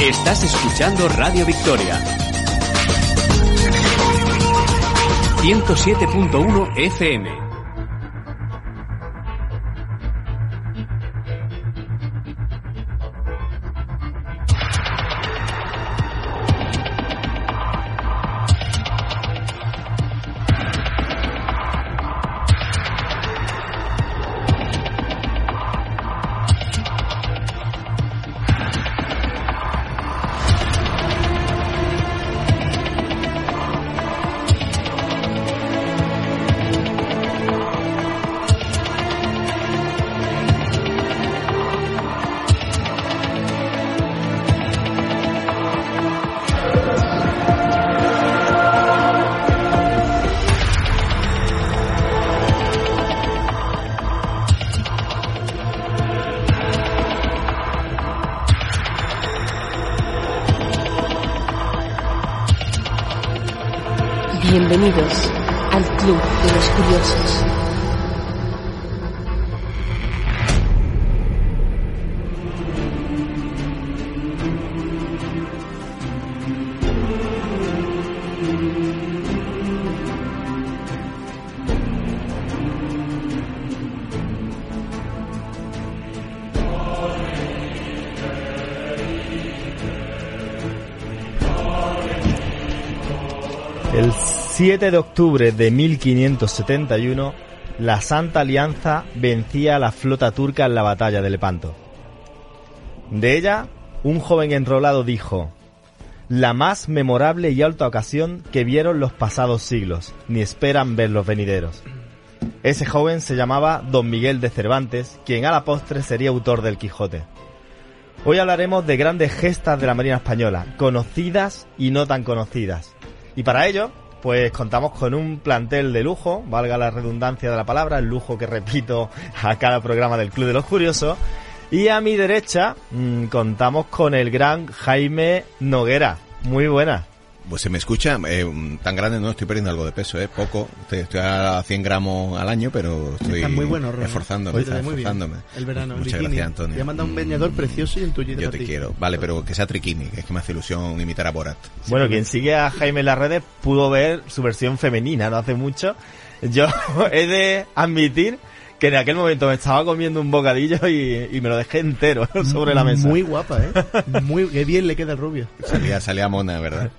Estás escuchando Radio Victoria. 107.1 FM. 7 de octubre de 1571, la Santa Alianza vencía a la flota turca en la batalla de Lepanto. De ella, un joven enrolado dijo, la más memorable y alta ocasión que vieron los pasados siglos, ni esperan ver los venideros. Ese joven se llamaba Don Miguel de Cervantes, quien a la postre sería autor del Quijote. Hoy hablaremos de grandes gestas de la Marina Española, conocidas y no tan conocidas. Y para ello, pues contamos con un plantel de lujo, valga la redundancia de la palabra, el lujo que repito a cada programa del Club de los Curiosos. Y a mi derecha mmm, contamos con el gran Jaime Noguera. Muy buena. Pues se me escucha, eh, tan grande no estoy perdiendo algo de peso, eh, poco. Estoy, estoy a 100 gramos al año, pero estoy Estás muy bueno, Ron. esforzándome, bien. esforzándome. El verano, Muchas bikini. gracias, Antonio. Te ha mandado un bañador precioso y un tuyo Yo te quiero. Vale, pero que sea triquini, que es que me hace ilusión imitar a Borat. Bueno, quien sigue a Jaime en las redes pudo ver su versión femenina no hace mucho. Yo he de admitir que en aquel momento me estaba comiendo un bocadillo y, y me lo dejé entero sobre la mesa. Muy guapa, ¿eh? Muy qué bien le queda el rubio. Salía, salía mona, ¿verdad?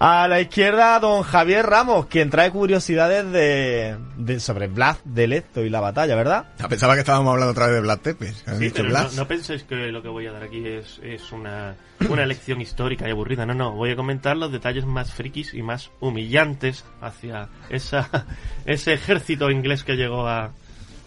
A la izquierda, don Javier Ramos, quien trae curiosidades de, de sobre Blas de Lezo y la batalla, ¿verdad? Ah, Pensaba que estábamos hablando otra vez de Blas Tepes. ¿Has Sí, dicho pero no, Blas? no penséis que lo que voy a dar aquí es, es una, una lección histórica y aburrida. No, no. Voy a comentar los detalles más frikis y más humillantes hacia esa, ese ejército inglés que llegó a,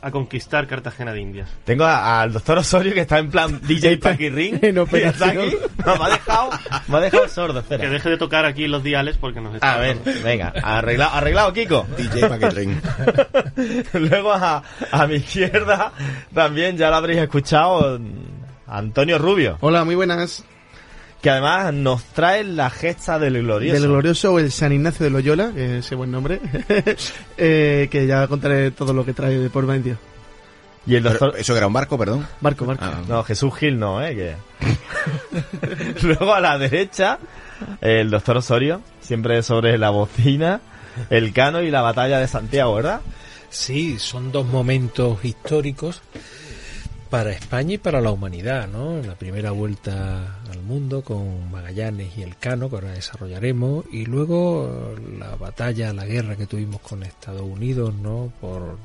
a conquistar Cartagena de Indias. Tengo al doctor Osorio que está en plan DJ Paquirrin. En y está operación. aquí. No, me ha dejado, me ha dejado sordo, espera. Que deje de tocar aquí los diales porque nos está... A ver, venga, arreglado, arreglado Kiko. DJ Paquetrín. Luego a, a mi izquierda también ya lo habréis escuchado Antonio Rubio, Hola, muy buenas. Que además nos trae la gesta del glorioso. Del glorioso el San Ignacio de Loyola, que es ese buen nombre, eh, que ya contaré todo lo que trae de por medio. Y el doctor... Pero, ¿Eso que era un barco, perdón? Barco, barco. Ah, No, Jesús Gil no, eh, que... Luego a la derecha, el doctor Osorio, siempre sobre la bocina, el cano y la batalla de Santiago, ¿verdad? Sí, son dos momentos históricos para España y para la humanidad, ¿no? La primera vuelta al mundo con Magallanes y el Cano, que ahora desarrollaremos, y luego la batalla, la guerra que tuvimos con Estados Unidos, ¿no? Por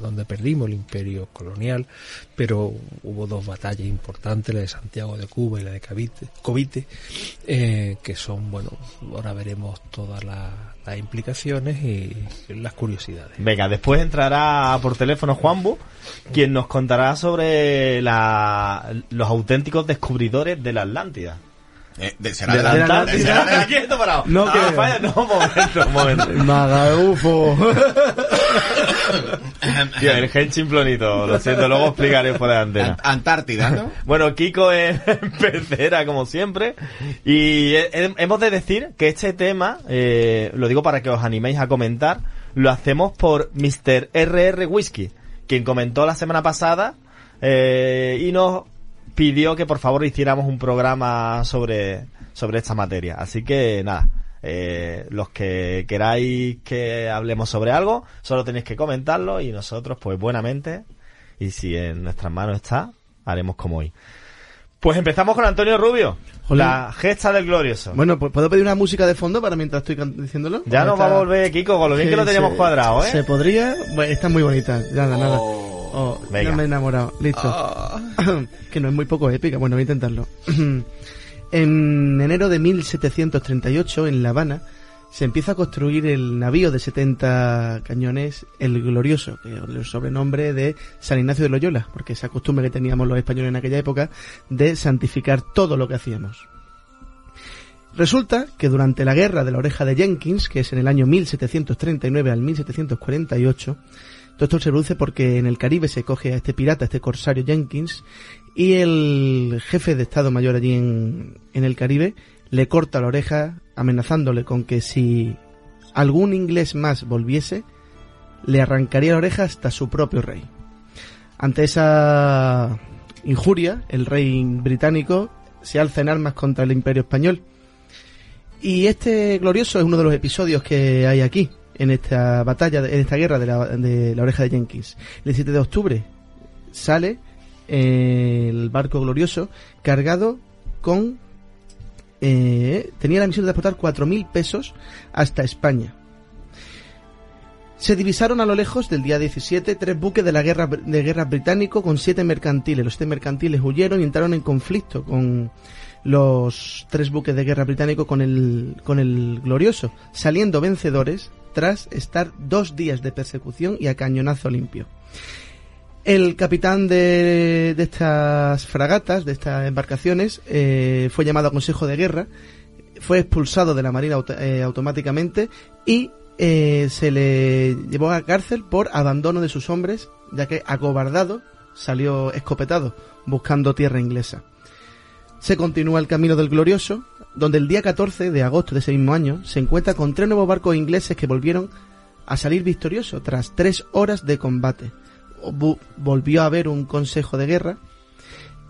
donde perdimos el imperio colonial, pero hubo dos batallas importantes, la de Santiago de Cuba y la de Cavite, Covite, eh, que son, bueno, ahora veremos todas las, las implicaciones y las curiosidades. Venga, después entrará por teléfono Juanbu, quien nos contará sobre la, los auténticos descubridores de la Atlántida. eh, de- será De de la- la, de la de- será de la- Quieto, parado. No, Ah, que- falla, no, un momento, un momento. Maga UFO. Tío, el chimplonito, lo siento, luego explicaré antena. Ant- Antártida, ¿no? Bueno, Kiko es pecera, como siempre. Y he- he- hemos de decir que este tema, eh, lo digo para que os animéis a comentar, lo hacemos por Mr. RR Whisky, quien comentó la semana pasada eh, y nos pidió que por favor hiciéramos un programa sobre, sobre esta materia. Así que nada, eh, los que queráis que hablemos sobre algo, solo tenéis que comentarlo y nosotros, pues buenamente, y si en nuestras manos está, haremos como hoy. Pues empezamos con Antonio Rubio, la gesta del glorioso. Bueno, pues ¿puedo pedir una música de fondo para mientras estoy diciéndolo? ya nos Está- va a volver Kiko con lo bien que lo teníamos se- cuadrado, ¿eh? Se podría... Bueno, está muy bonita. Nada, nada. Oh, Venga. ya me he enamorado. Listo. que no es muy poco épica. Bueno, voy a intentarlo. en enero de 1738, en La Habana, se empieza a construir el navío de 70 cañones, el Glorioso, que es el sobrenombre de San Ignacio de Loyola, porque esa costumbre que teníamos los españoles en aquella época de santificar todo lo que hacíamos. Resulta que durante la guerra de la oreja de Jenkins, que es en el año 1739 al 1748, todo esto se produce porque en el Caribe se coge a este pirata, a este corsario Jenkins, y el jefe de Estado Mayor allí en, en el Caribe le corta la oreja amenazándole con que si algún inglés más volviese, le arrancaría la oreja hasta su propio rey. Ante esa injuria, el rey británico se alza en armas contra el imperio español. Y este glorioso es uno de los episodios que hay aquí, en esta batalla, en esta guerra de la, de la oreja de Jenkins. El 17 de octubre sale el barco glorioso cargado con... eh, tenía la misión de transportar 4.000 pesos hasta España. Se divisaron a lo lejos del día 17 tres buques de la guerra de guerra británico con siete mercantiles. Los siete mercantiles huyeron y entraron en conflicto con los tres buques de guerra británico con el con el glorioso, saliendo vencedores tras estar dos días de persecución y a cañonazo limpio. El capitán de, estas fragatas, de estas embarcaciones, eh, fue llamado a Consejo de Guerra, fue expulsado de la Marina eh, automáticamente y eh, se le llevó a cárcel por abandono de sus hombres, ya que acobardado salió escopetado buscando tierra inglesa. Se continúa el camino del glorioso, donde el día 14 de agosto de ese mismo año se encuentra con tres nuevos barcos ingleses que volvieron a salir victoriosos tras tres horas de combate. Volvió a haber un consejo de guerra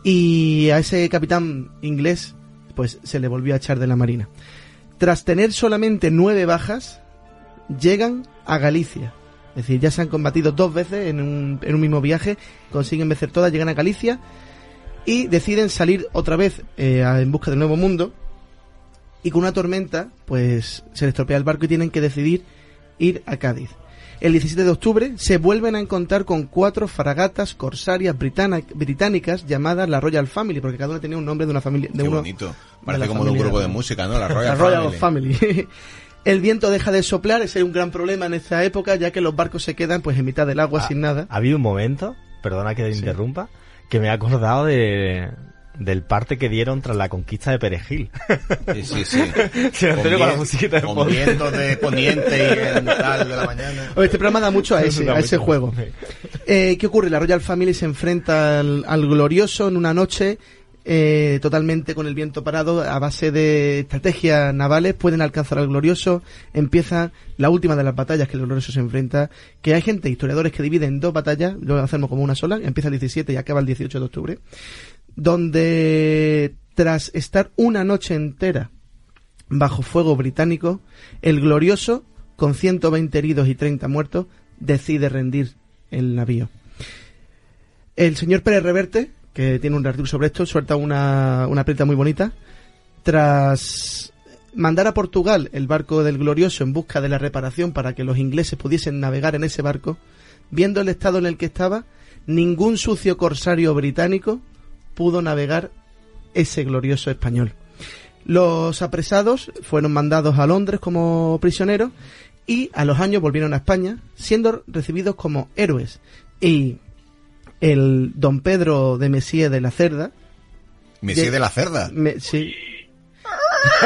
y a ese capitán inglés pues se le volvió a echar de la marina. Tras tener solamente nueve bajas, llegan a Galicia. Es decir, ya se han combatido dos veces en un, en un mismo viaje, consiguen vencer todas, llegan a Galicia y deciden salir otra vez eh, en busca del nuevo mundo. Y con una tormenta, pues se les estropea el barco y tienen que decidir ir a Cádiz. El 17 de octubre se vuelven a encontrar con cuatro fragatas corsarias británicas llamadas la Royal Family, porque cada una tenía un nombre de una familia. De Qué uno, bonito. Parece como de un grupo de música, ¿no? La Royal, la Royal Family. Family. El viento deja de soplar, ese es un gran problema en esta época, ya que los barcos se quedan pues en mitad del agua Ah, sin nada. Ha habido un momento, perdona que te interrumpa, que me he acordado de, del parte que dieron tras la conquista de Perejil. Sí, sí, sí. Antonio, con la musiquita de con de poniente y en tal de la mañana. Oye, Este programa da mucho a ese, a ese juego. Eh, ¿Qué ocurre? La Royal Family se enfrenta al, al glorioso en una noche eh, totalmente con el viento parado, a base de estrategias navales, pueden alcanzar al glorioso. Empieza la última de las batallas que el glorioso se enfrenta, que hay gente, historiadores, que dividen en dos batallas, lo hacemos como una sola, empieza el 17 y acaba el 18 de octubre, donde tras estar una noche entera bajo fuego británico, el glorioso, con 120 heridos y 30 muertos, decide rendir el navío. El señor Pérez Reverte, que tiene un artículo sobre esto, suelta una, una muy bonita. Tras mandar a Portugal el barco del Glorioso en busca de la reparación para que los ingleses pudiesen navegar en ese barco, viendo el estado en el que estaba, ningún sucio corsario británico pudo navegar ese glorioso español. Los apresados fueron mandados a Londres como prisioneros y a los años volvieron a España, siendo recibidos como héroes. Y el don Pedro de Messier de la Cerda, Me sigue Ye- de la cerda. me- sí,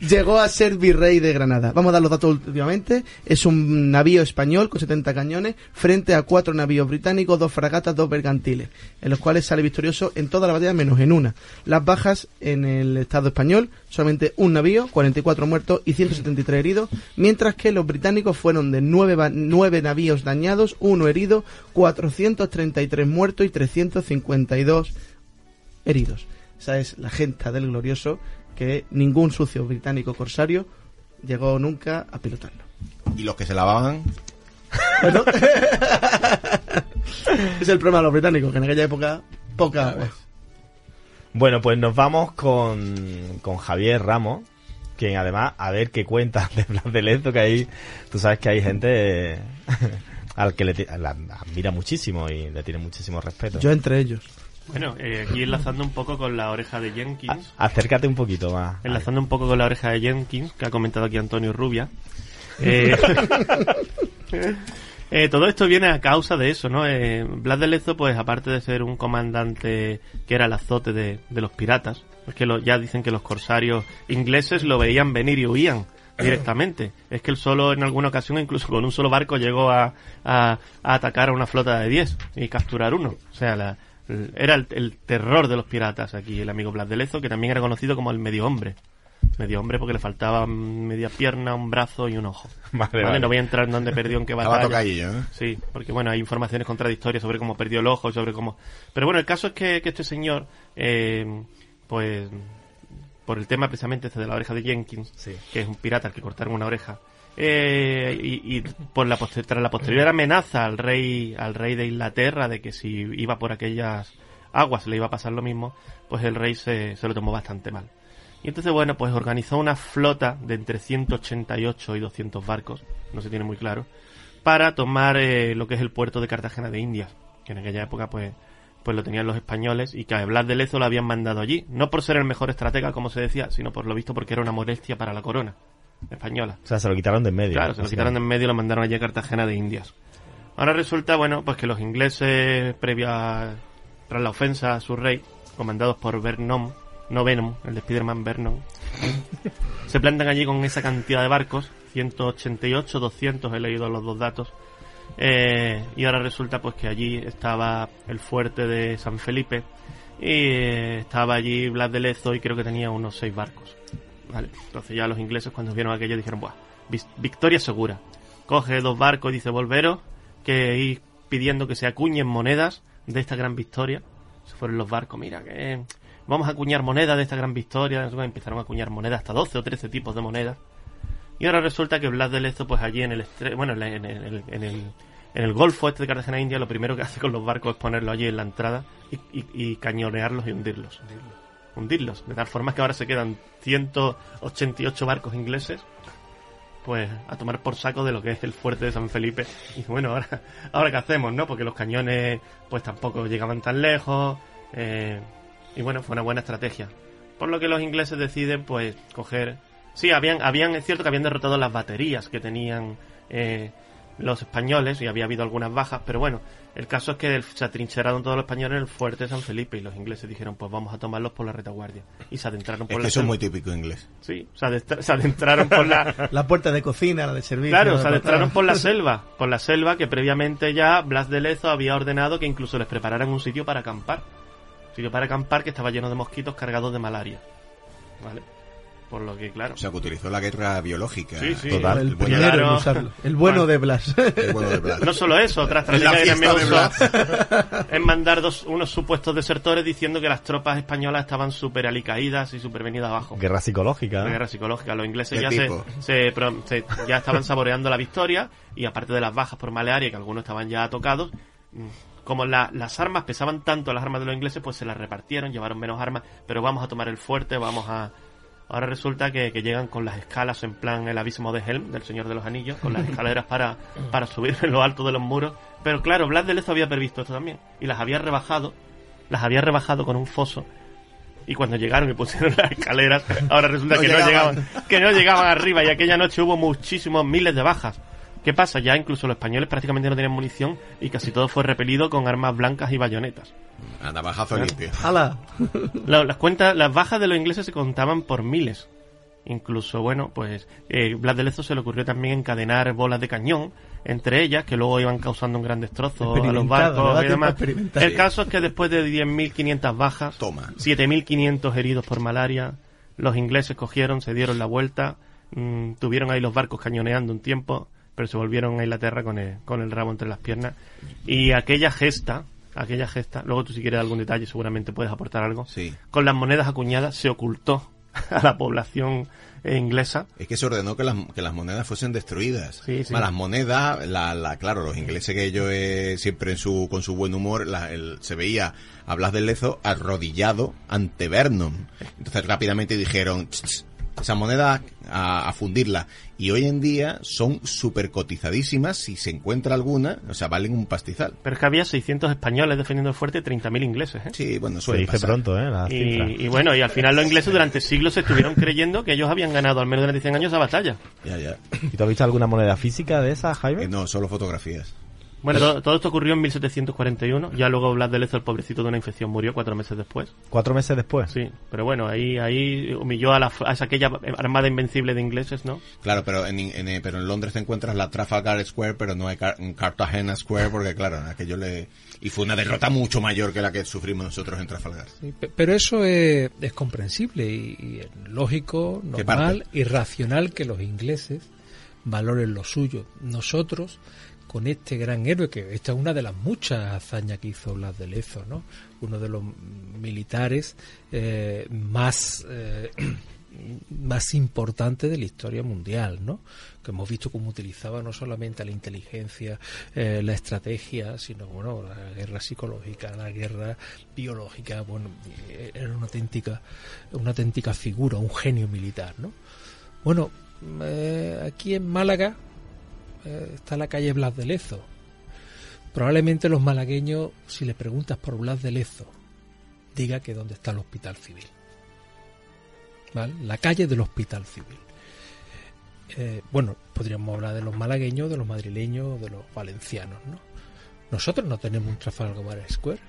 llegó a ser virrey de Granada. Vamos a dar los datos últimamente. Es un navío español con 70 cañones frente a cuatro navíos británicos, dos fragatas, dos bergantiles, en los cuales sale victorioso en toda la batalla menos en una. Las bajas en el Estado español, solamente un navío, 44 muertos y 173 heridos, mientras que los británicos fueron de nueve, nueve navíos dañados, uno herido, 433 muertos y 352 heridos. Esa es la gente del glorioso que ningún sucio británico corsario llegó nunca a pilotarlo. Y los que se lavaban, Bueno, es el problema de los británicos, que en aquella época poca agua. Bueno, pues nos vamos con, con Javier Ramos, quien además, a ver qué cuenta de Blas de Lezo, que ahí, tú sabes que hay gente eh, al que le la admira muchísimo y le tiene muchísimo respeto. Yo entre ellos. Bueno, eh, aquí enlazando un poco con la oreja de A- Jenkins. acércate un poquito más. Enlazando un poco con la oreja de Jenkins, que ha comentado aquí Antonio Rubia. Eh, eh, todo esto viene a causa de eso, ¿no? Eh, Blas de Lezo, pues aparte de ser un comandante que era el azote de, de los piratas, es que lo- ya dicen que los corsarios ingleses lo veían venir y huían directamente. Es que él solo en alguna ocasión, incluso con un solo barco, llegó a, a- a atacar a una flota de 10 y capturar uno. O sea, la- era el, el terror de los piratas aquí, el amigo Blas de Lezo, que también era conocido como el medio hombre. Medio hombre porque le faltaba media pierna, un brazo y un ojo. Vale, Vale, vale. No voy a entrar en dónde perdió, en qué batalla. ¿eh? Sí, porque bueno, hay informaciones contradictorias sobre cómo perdió el ojo, sobre cómo... Pero bueno, el caso es que, que este señor, eh, pues, por el tema precisamente este de la oreja de Jenkins, Sí. que es un pirata al que cortaron una oreja, eh, y, por la tras la posterior amenaza al rey, al rey de Inglaterra de que si iba por aquellas aguas le iba a pasar lo mismo, pues el rey se, se lo tomó bastante mal. Y entonces, bueno, pues organizó una flota de entre 188 y 200 barcos, no se tiene muy claro, para tomar eh, lo que es el puerto de Cartagena de Indias, que en aquella época pues pues lo tenían los españoles y que a Blas de Lezo lo habían mandado allí, no por ser el mejor estratega como se decía, sino por lo visto porque era una molestia para la corona española. O sea, se lo quitaron de en medio. Claro, se lo quitaron de en medio y lo mandaron allí a Cartagena de Indias. Ahora resulta, bueno, pues que los ingleses, previo a, tras la ofensa a su rey, comandados por Vernon, no Venom, el de Spider-Man Vernon, se plantan allí con esa cantidad de barcos, 188, 200, he leído los dos datos, eh, y ahora resulta pues que allí estaba el fuerte de San Felipe y eh, estaba allí Blas de Lezo y creo que tenía unos seis barcos. Vale, entonces ya los ingleses cuando vieron aquello dijeron, Buah, victoria segura. Coge dos barcos y dice, volveros, que ir pidiendo que se acuñen monedas de esta gran victoria. Se fueron los barcos, mira, que vamos a acuñar monedas de esta gran victoria. Empezaron a acuñar monedas, hasta 12 o 13 tipos de monedas. Y ahora resulta que Blas de Lezo, pues allí en el, estre- bueno, en el, en el, en el, en el Golfo este de Cartagena India, lo primero que hace con los barcos es ponerlos allí en la entrada y, y- cañonearlos y. Hundirlos. De tal forma que ahora se quedan 188 barcos ingleses, pues a tomar por saco de lo que es el fuerte de San Felipe. Y bueno, ahora, ahora qué hacemos, ¿no? Porque los cañones, pues tampoco llegaban tan lejos. eh, y bueno, fue una buena estrategia. Por lo que los ingleses deciden, pues, coger. Sí, habían, habían, es cierto que habían derrotado las baterías que tenían eh, los españoles y había habido algunas bajas, pero bueno, el caso es que el- se atrincheraron todos los españoles en el fuerte de San Felipe y los ingleses dijeron, pues vamos a tomarlos por la retaguardia. Y se adentraron Es por que la eso es muy típico inglés. Sí, se, adestra- se adentraron por la, La puerta de cocina, la de servicio. Claro, la se de adentraron por la selva, por la selva que previamente ya Blas de Lezo había ordenado que incluso les prepararan un sitio para acampar. Un sitio para acampar que estaba lleno de mosquitos cargados de malaria. ¿Vale? Por lo que, claro. O sea, que utilizó la guerra biológica. Sí, sí. Total. El bueno, usarlo. El bueno Bueno. de Blas. el bueno de Blas. No solo eso, otra estrategia que también de usó es mandar dos, unos supuestos desertores diciendo que las tropas españolas estaban súper alicaídas y súper venidas abajo. Guerra psicológica. Guerra psicológica. Los ingleses ¿Qué ya se, se, ya estaban saboreando la victoria y aparte de las bajas por malaria, que algunos estaban ya tocados, como la- las armas pesaban tanto las armas de los ingleses, pues se las repartieron, llevaron menos armas, pero vamos a tomar el fuerte, vamos a... Ahora resulta que, que llegan con las escalas en plan el abismo de Helm, del Señor de los Anillos, con las escaleras para, para subir en lo alto de los muros. Pero claro, Blas de Lezo había previsto esto también. Y las había rebajado, las había rebajado con un foso y cuando llegaron y pusieron las escaleras, ahora resulta No que, no llegaban, que no llegaban arriba y aquella noche hubo muchísimos miles de bajas. ¿Qué pasa? Ya incluso los españoles prácticamente no tenían munición y casi todo fue repelido con armas blancas y bayonetas. A navajazo limpio. ¡Hala! La- las cuentas, las bajas de los ingleses se contaban por miles. Incluso, bueno, pues eh, Blas de Lezo se le ocurrió también encadenar bolas de cañón entre ellas, que luego iban causando un gran destrozo a los barcos y demás. El caso es que después de 10.500 bajas, Toma. 7.500 heridos por malaria, los ingleses cogieron, se dieron la vuelta, mm, tuvieron ahí los barcos cañoneando un tiempo, pero se volvieron a Inglaterra con el, con el rabo entre las piernas. Y aquella gesta, aquella gesta, luego tú si quieres algún detalle seguramente puedes aportar algo, Sí. con las monedas acuñadas se ocultó a la población eh, inglesa. Es que se ordenó que las, que las monedas fuesen destruidas. Sí, sí. Ma, Las monedas, la, la, claro, los ingleses que ellos eh, siempre en su, con su buen humor, la- el- se veía a Blas del Lezo arrodillado ante Vernon. Entonces rápidamente dijeron, "Ch, ch, esa moneda a, a fundirla. Y hoy en día son súper cotizadísimas. Si se encuentra alguna, o sea, valen un pastizal. Pero es que había 600 españoles defendiendo el fuerte y 30.000 ingleses. ¿eh? Sí, bueno, Se suele dice pasar. pronto, ¿eh? La cifra. Y, y bueno, y al final los ingleses durante siglos se estuvieron creyendo que ellos habían ganado al menos durante 100 años esa batalla. Ya, ya. ¿Y tú has visto alguna moneda física de esa, Jaime? Eh, no, solo fotografías. Bueno, todo, todo esto ocurrió en 1741. Ya luego Blas de Lezo, el pobrecito de una infección, murió cuatro meses después. Cuatro meses después. Sí, pero bueno, ahí ahí humilló a, la, a esa aquella armada invencible de ingleses, ¿no? Claro, pero en, en, eh, pero en Londres te encuentras la Trafalgar Square, pero no hay Car- en Cartagena Square, porque claro, aquello le... Y fue una derrota mucho mayor que la que sufrimos nosotros en Trafalgar. Sí, Pero eso es, es comprensible y, y es lógico, ¿Qué normal y racional que los ingleses valoren lo suyo. Nosotros, con este gran héroe, que esta es una de las muchas hazañas que hizo Blas de Lezo, ¿no? Uno de los militares eh, más... eh, más importantes de la historia mundial, ¿no? Que hemos visto cómo utilizaba no solamente la inteligencia, eh, la estrategia, sino bueno, la guerra psicológica, la guerra biológica, bueno, era una auténtica, una auténtica figura, un genio militar, ¿no? Bueno, aquí en Málaga eh, está la calle Blas de Lezo. Probablemente los malagueños, si le preguntas por Blas de Lezo, diga que dónde está el hospital civil. ¿Vale? La calle del hospital civil. Eh, bueno, podríamos hablar de los malagueños, de los madrileños, de los valencianos, ¿no? Nosotros no tenemos un Trafalgar Square,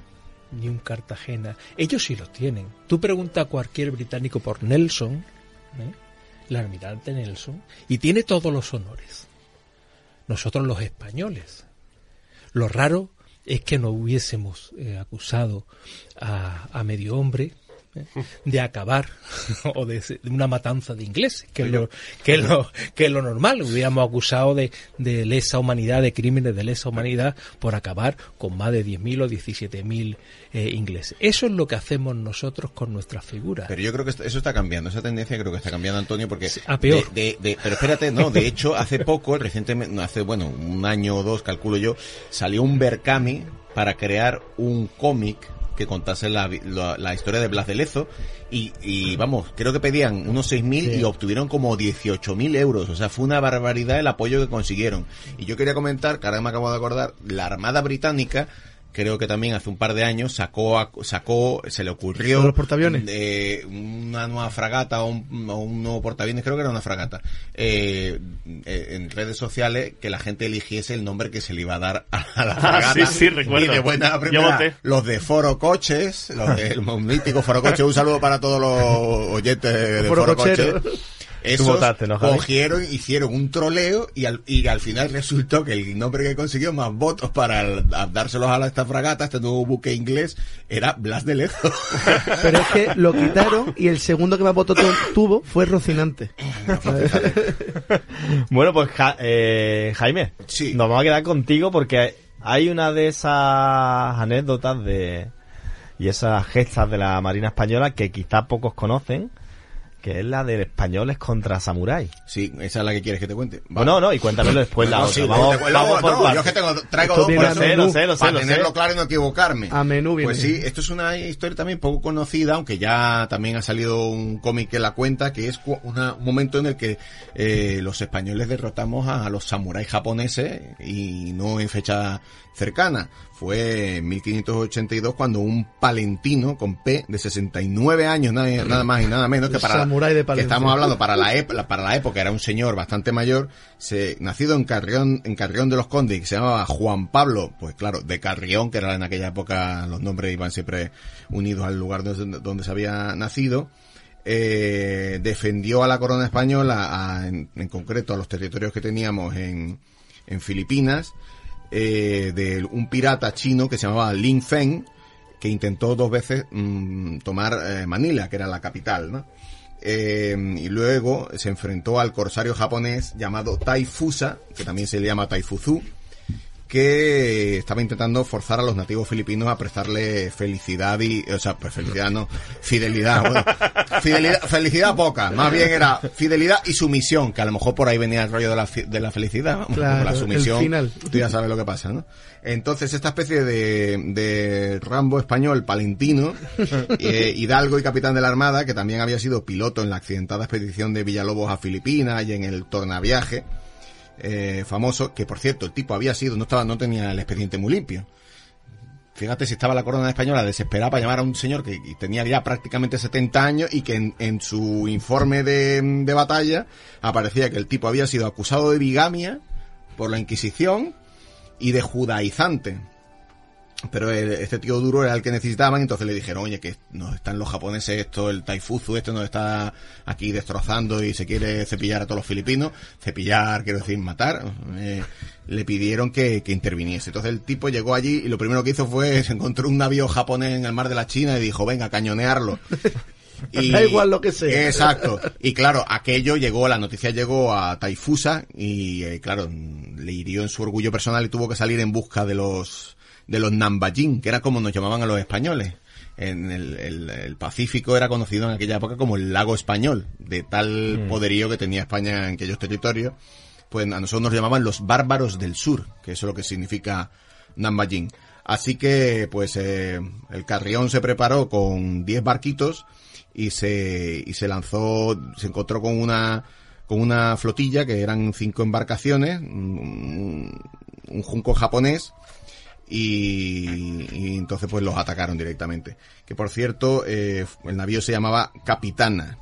ni un Cartagena. Ellos sí los tienen. Tú preguntas a cualquier británico por Nelson, ¿eh? el almirante Nelson, y tiene todos los honores. Nosotros los españoles. Lo raro es que no hubiésemos eh, acusado a, medio hombre. de acabar o de, de una matanza de ingleses, que es lo, que es lo, que es lo normal. Hubiéramos acusado de, de lesa humanidad, de crímenes de lesa humanidad por acabar con más de 10.000 o 17.000 eh, ingleses. Eso es lo que hacemos nosotros con nuestras figuras. Pero yo creo que eso está cambiando, esa tendencia creo que está cambiando, Antonio, porque... Sí, a peor. de- pero espérate, no, de hecho, hace poco, recientemente, hace, bueno, un año o dos, calculo yo, salió un Berkami para crear un cómic que contase la, la, la historia de Blas de Lezo. Y, y, vamos, creo que pedían unos 6.000 y obtuvieron como 18.000 euros, o sea, fue una barbaridad el apoyo que consiguieron. Y yo quería comentar, que ahora me acabo de acordar, la Armada Británica creo que también hace un par de años sacó a- sacó se le ocurrió ¿Los portaaviones? eh, una nueva fragata o un, o un nuevo portaaviones, creo que era una fragata, eh, eh, en redes sociales que la gente eligiese el nombre que se le iba a dar a, la Ah, fragata. sí, sí, recuerdo. Y de buena Yo primera, voté. los de Foro Coches, los del mítico Foro Coches, un saludo para todos los oyentes de Foro Foro. Coches. Esos votaste, cogieron, hicieron un troleo y al, y al final resultó que el nombre que consiguió más votos para el- a dárselos a la- esta fragata, este nuevo buque inglés, era Blas de Lezo. Pero es que lo quitaron y el segundo que más votos tu- tuvo fue Rocinante. Bueno, pues Ja- eh, Jaime, Sí. nos vamos a quedar contigo porque hay una de esas anécdotas de y esas gestas de la Marina Española que quizá pocos conocen, que es la de españoles contra samuráis. Sí, esa es la que quieres que te cuente. Va. No, no, y cuéntamelo después la No, otra. sí, vamos, vamos por no, partes. yo es que tengo, traigo Esto dos por eso, menú. Sé, lo sé, para lo sé. tenerlo claro y no equivocarme. A menú viene. Pues sí, esto es una historia también poco conocida, aunque ya también ha salido un cómic que la cuenta, que es una- un momento en el que eh, los españoles derrotamos a, los samuráis japoneses y no en fecha cercana. Fue en 1582 cuando un palentino con P de 69 años, nada, nada más y nada menos, que para, Samurái de que estamos hablando para la, ep- para la época, era un señor bastante mayor, se, nacido en Carrión, en Carrión de los Condes, que se llamaba Juan Pablo, pues claro, de Carrión, que era en aquella época, los nombres iban siempre unidos al lugar donde, donde se había nacido, eh, defendió a la corona española, a- en, en concreto a los territorios que teníamos en, en Filipinas, eh, de un pirata chino que se llamaba Lin Feng, que intentó dos veces mm, tomar eh, Manila, que era la capital, ¿no? Eh, y luego se enfrentó al corsario japonés llamado Taifusa, que también se le llama Taifuzu, que estaba intentando forzar a los nativos filipinos a prestarle felicidad y, o sea, pues felicidad no, fidelidad, bueno, fidelidad, felicidad poca, más bien era fidelidad y sumisión, que a lo mejor por ahí venía el rollo de la, fi- de la felicidad, vamos, Claro, la sumisión, final. tú ya sabes lo que pasa, ¿no? Entonces esta especie de, de Rambo español palentino, eh, hidalgo y capitán de la Armada, que también había sido piloto en la accidentada expedición de Villalobos a Filipinas y en el tornaviaje, eh, famoso, que por cierto el tipo había sido, no estaba, no tenía el expediente muy limpio. Fíjate si estaba la corona española desesperada para llamar a un señor que tenía ya prácticamente 70 años y que en, en su informe de, de batalla aparecía que el tipo había sido acusado de bigamia por la Inquisición y de judaizante. Pero el- este tío duro era el que necesitaban, entonces le dijeron, oye, que nos están los japoneses, esto, el taifuzu, este nos está aquí destrozando y se quiere cepillar a todos los filipinos. Cepillar, quiero decir, matar. Eh, le pidieron que, que interviniese. Entonces el tipo llegó allí y lo primero que hizo fue, se encontró un navío japonés en el mar de la China y dijo, venga, cañonearlo. Da igual lo que sea. Exacto. Y claro, aquello llegó, la noticia llegó a Taifusa y eh, claro, le hirió en su orgullo personal y tuvo que salir en busca de los de los Nambajin, que era como nos llamaban a los españoles. En el, el- el Pacífico era conocido en aquella época como el lago español, de tal poderío que tenía España en aquellos territorios. Pues a nosotros nos llamaban los bárbaros del sur, que eso es lo que significa Nambajin. Así que, pues, eh, el Carrión se preparó con 10 barquitos y se, y se lanzó, se encontró con una, con una flotilla que eran cinco embarcaciones, un, un junco japonés, y, y entonces pues los atacaron directamente. Que por cierto, eh, el navío se llamaba Capitana.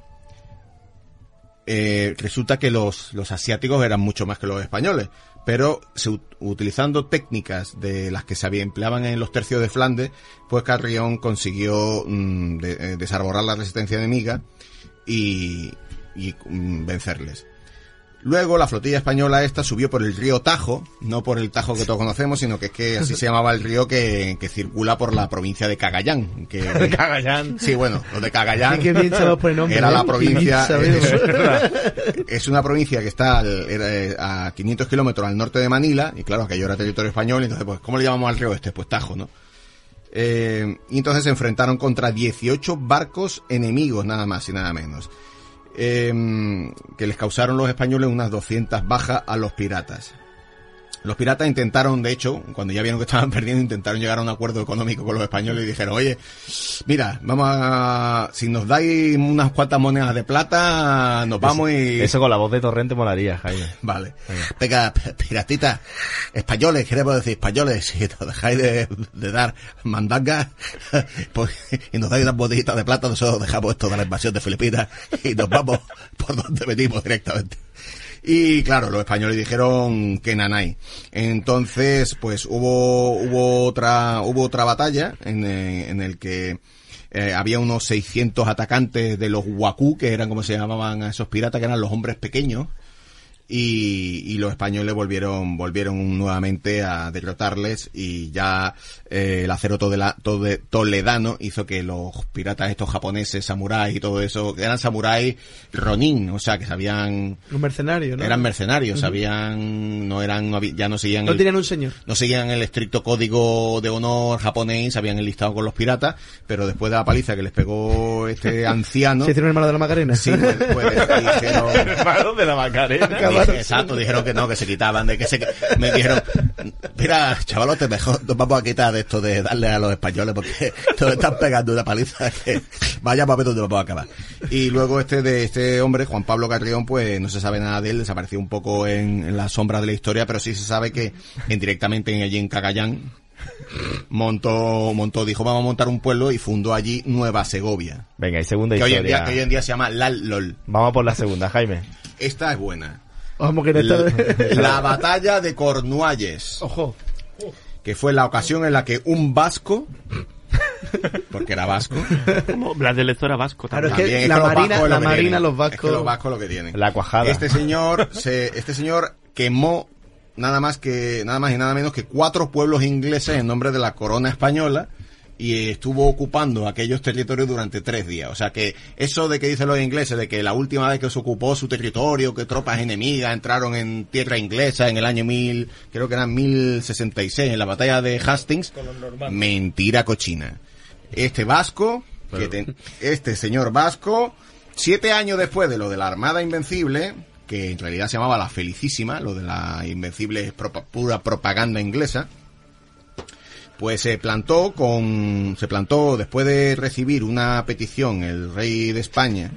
Eh, resulta que los, los asiáticos eran mucho más que los españoles, pero se, ut- utilizando técnicas de las que se había empleaban en los tercios de Flandes, pues Carrión consiguió mm, eh, desarborar la resistencia enemiga y, y mm, vencerles. Luego la flotilla española esta subió por el río Tajo, no por el Tajo que todos conocemos, sino que es que así se llamaba el río que, que circula por la provincia de Cagayán. Que, Cagayán. Sí, bueno, lo de Cagayán. Qué bien sabemos por el nombre, Era ¿eh? la Qué provincia. bien sabemos. es, es una provincia que está al- era, eh, a 500 kilómetros al norte de Manila, y claro, aquello era territorio español, y entonces, pues, ¿cómo le llamamos al río este? Pues Tajo, ¿no? Eh, y entonces se enfrentaron contra 18 barcos enemigos, nada más y nada menos. Eh, que les causaron los españoles unas 200 bajas a los piratas. Los piratas intentaron, de hecho, cuando ya vieron que estaban perdiendo, intentaron llegar a un acuerdo económico con los españoles y dijeron, oye, mira, vamos a, si nos dais unas cuantas monedas de plata, nos vamos y... Eso con la voz de Torrente molaría, Jaime. Vale. Venga, p- piratita, españoles, queremos decir españoles, si nos dejáis de, de dar mandangas pues, y nos dais unas botellitas de plata, nosotros dejamos esto de la invasión de Filipinas y nos vamos por donde venimos directamente. Y claro, los españoles dijeron que nanay. Entonces, pues hubo, hubo otra, hubo otra batalla en, eh, en el que eh, había unos 600 atacantes de los Waku, que eran como se llamaban a esos piratas, que eran los hombres pequeños, y, y los españoles volvieron volvieron nuevamente a derrotarles y ya eh, el acero todela- tode- toledano hizo que los piratas estos japoneses samuráis y todo eso que eran samuráis ronin o sea que sabían Un mercenario, ¿no? eran mercenarios sabían no eran no había- ya no seguían No el- tenían un señor. no seguían el estricto código de honor japonés, habían enlistado con los piratas, pero después de la paliza que les pegó este anciano, Se hicieron hermano de la Macarena. sí, pues, pues, dijeron, Hermano de la Macarena. Dije, exacto, dijeron que no, que se quitaban, de que se, me dijeron, mira, chavalote, mejor nos vamos a quitar de esto de darle a los españoles porque nos están pegando una paliza que vaya a ver dónde vamos a acabar. Y luego este de este hombre, Juan Pablo Carrión, pues no se sabe nada de él, desapareció un poco en, en las sombras de la historia, pero sí se sabe que indirectamente allí en Cagayán, montó, montó, dijo vamos a montar un pueblo y fundó allí Nueva Segovia. Venga, y segunda Que hoy, en historia. día, que hoy en día se llama Lal Lol. Vamos por la segunda, Jaime. Esta es buena. Vamos que en esta... La batalla de Cornualles, Ojo. que fue la ocasión en la que un vasco, porque era vasco, Como Blas de Lezo era vasco Claro, también. es que también la los marina- es la lo los Es vascos- que los vascos lo que tienen. La cuajada. Este señor, se, este señor quemó nada más que nada más y nada menos que cuatro pueblos ingleses en nombre de la corona española y estuvo ocupando aquellos territorios durante tres días. O sea que eso de que dicen los ingleses de que la última vez que se ocupó su territorio, que tropas enemigas entraron en tierra inglesa en el año mil, creo que era 1066 en la batalla de Hastings, mentira cochina. Este vasco, que este señor vasco, siete años después de lo de la Armada Invencible, que en realidad se llamaba la Felicísima, lo de la Invencible es propa- pura propaganda inglesa, pues se plantó con, se plantó después de recibir una petición el rey de España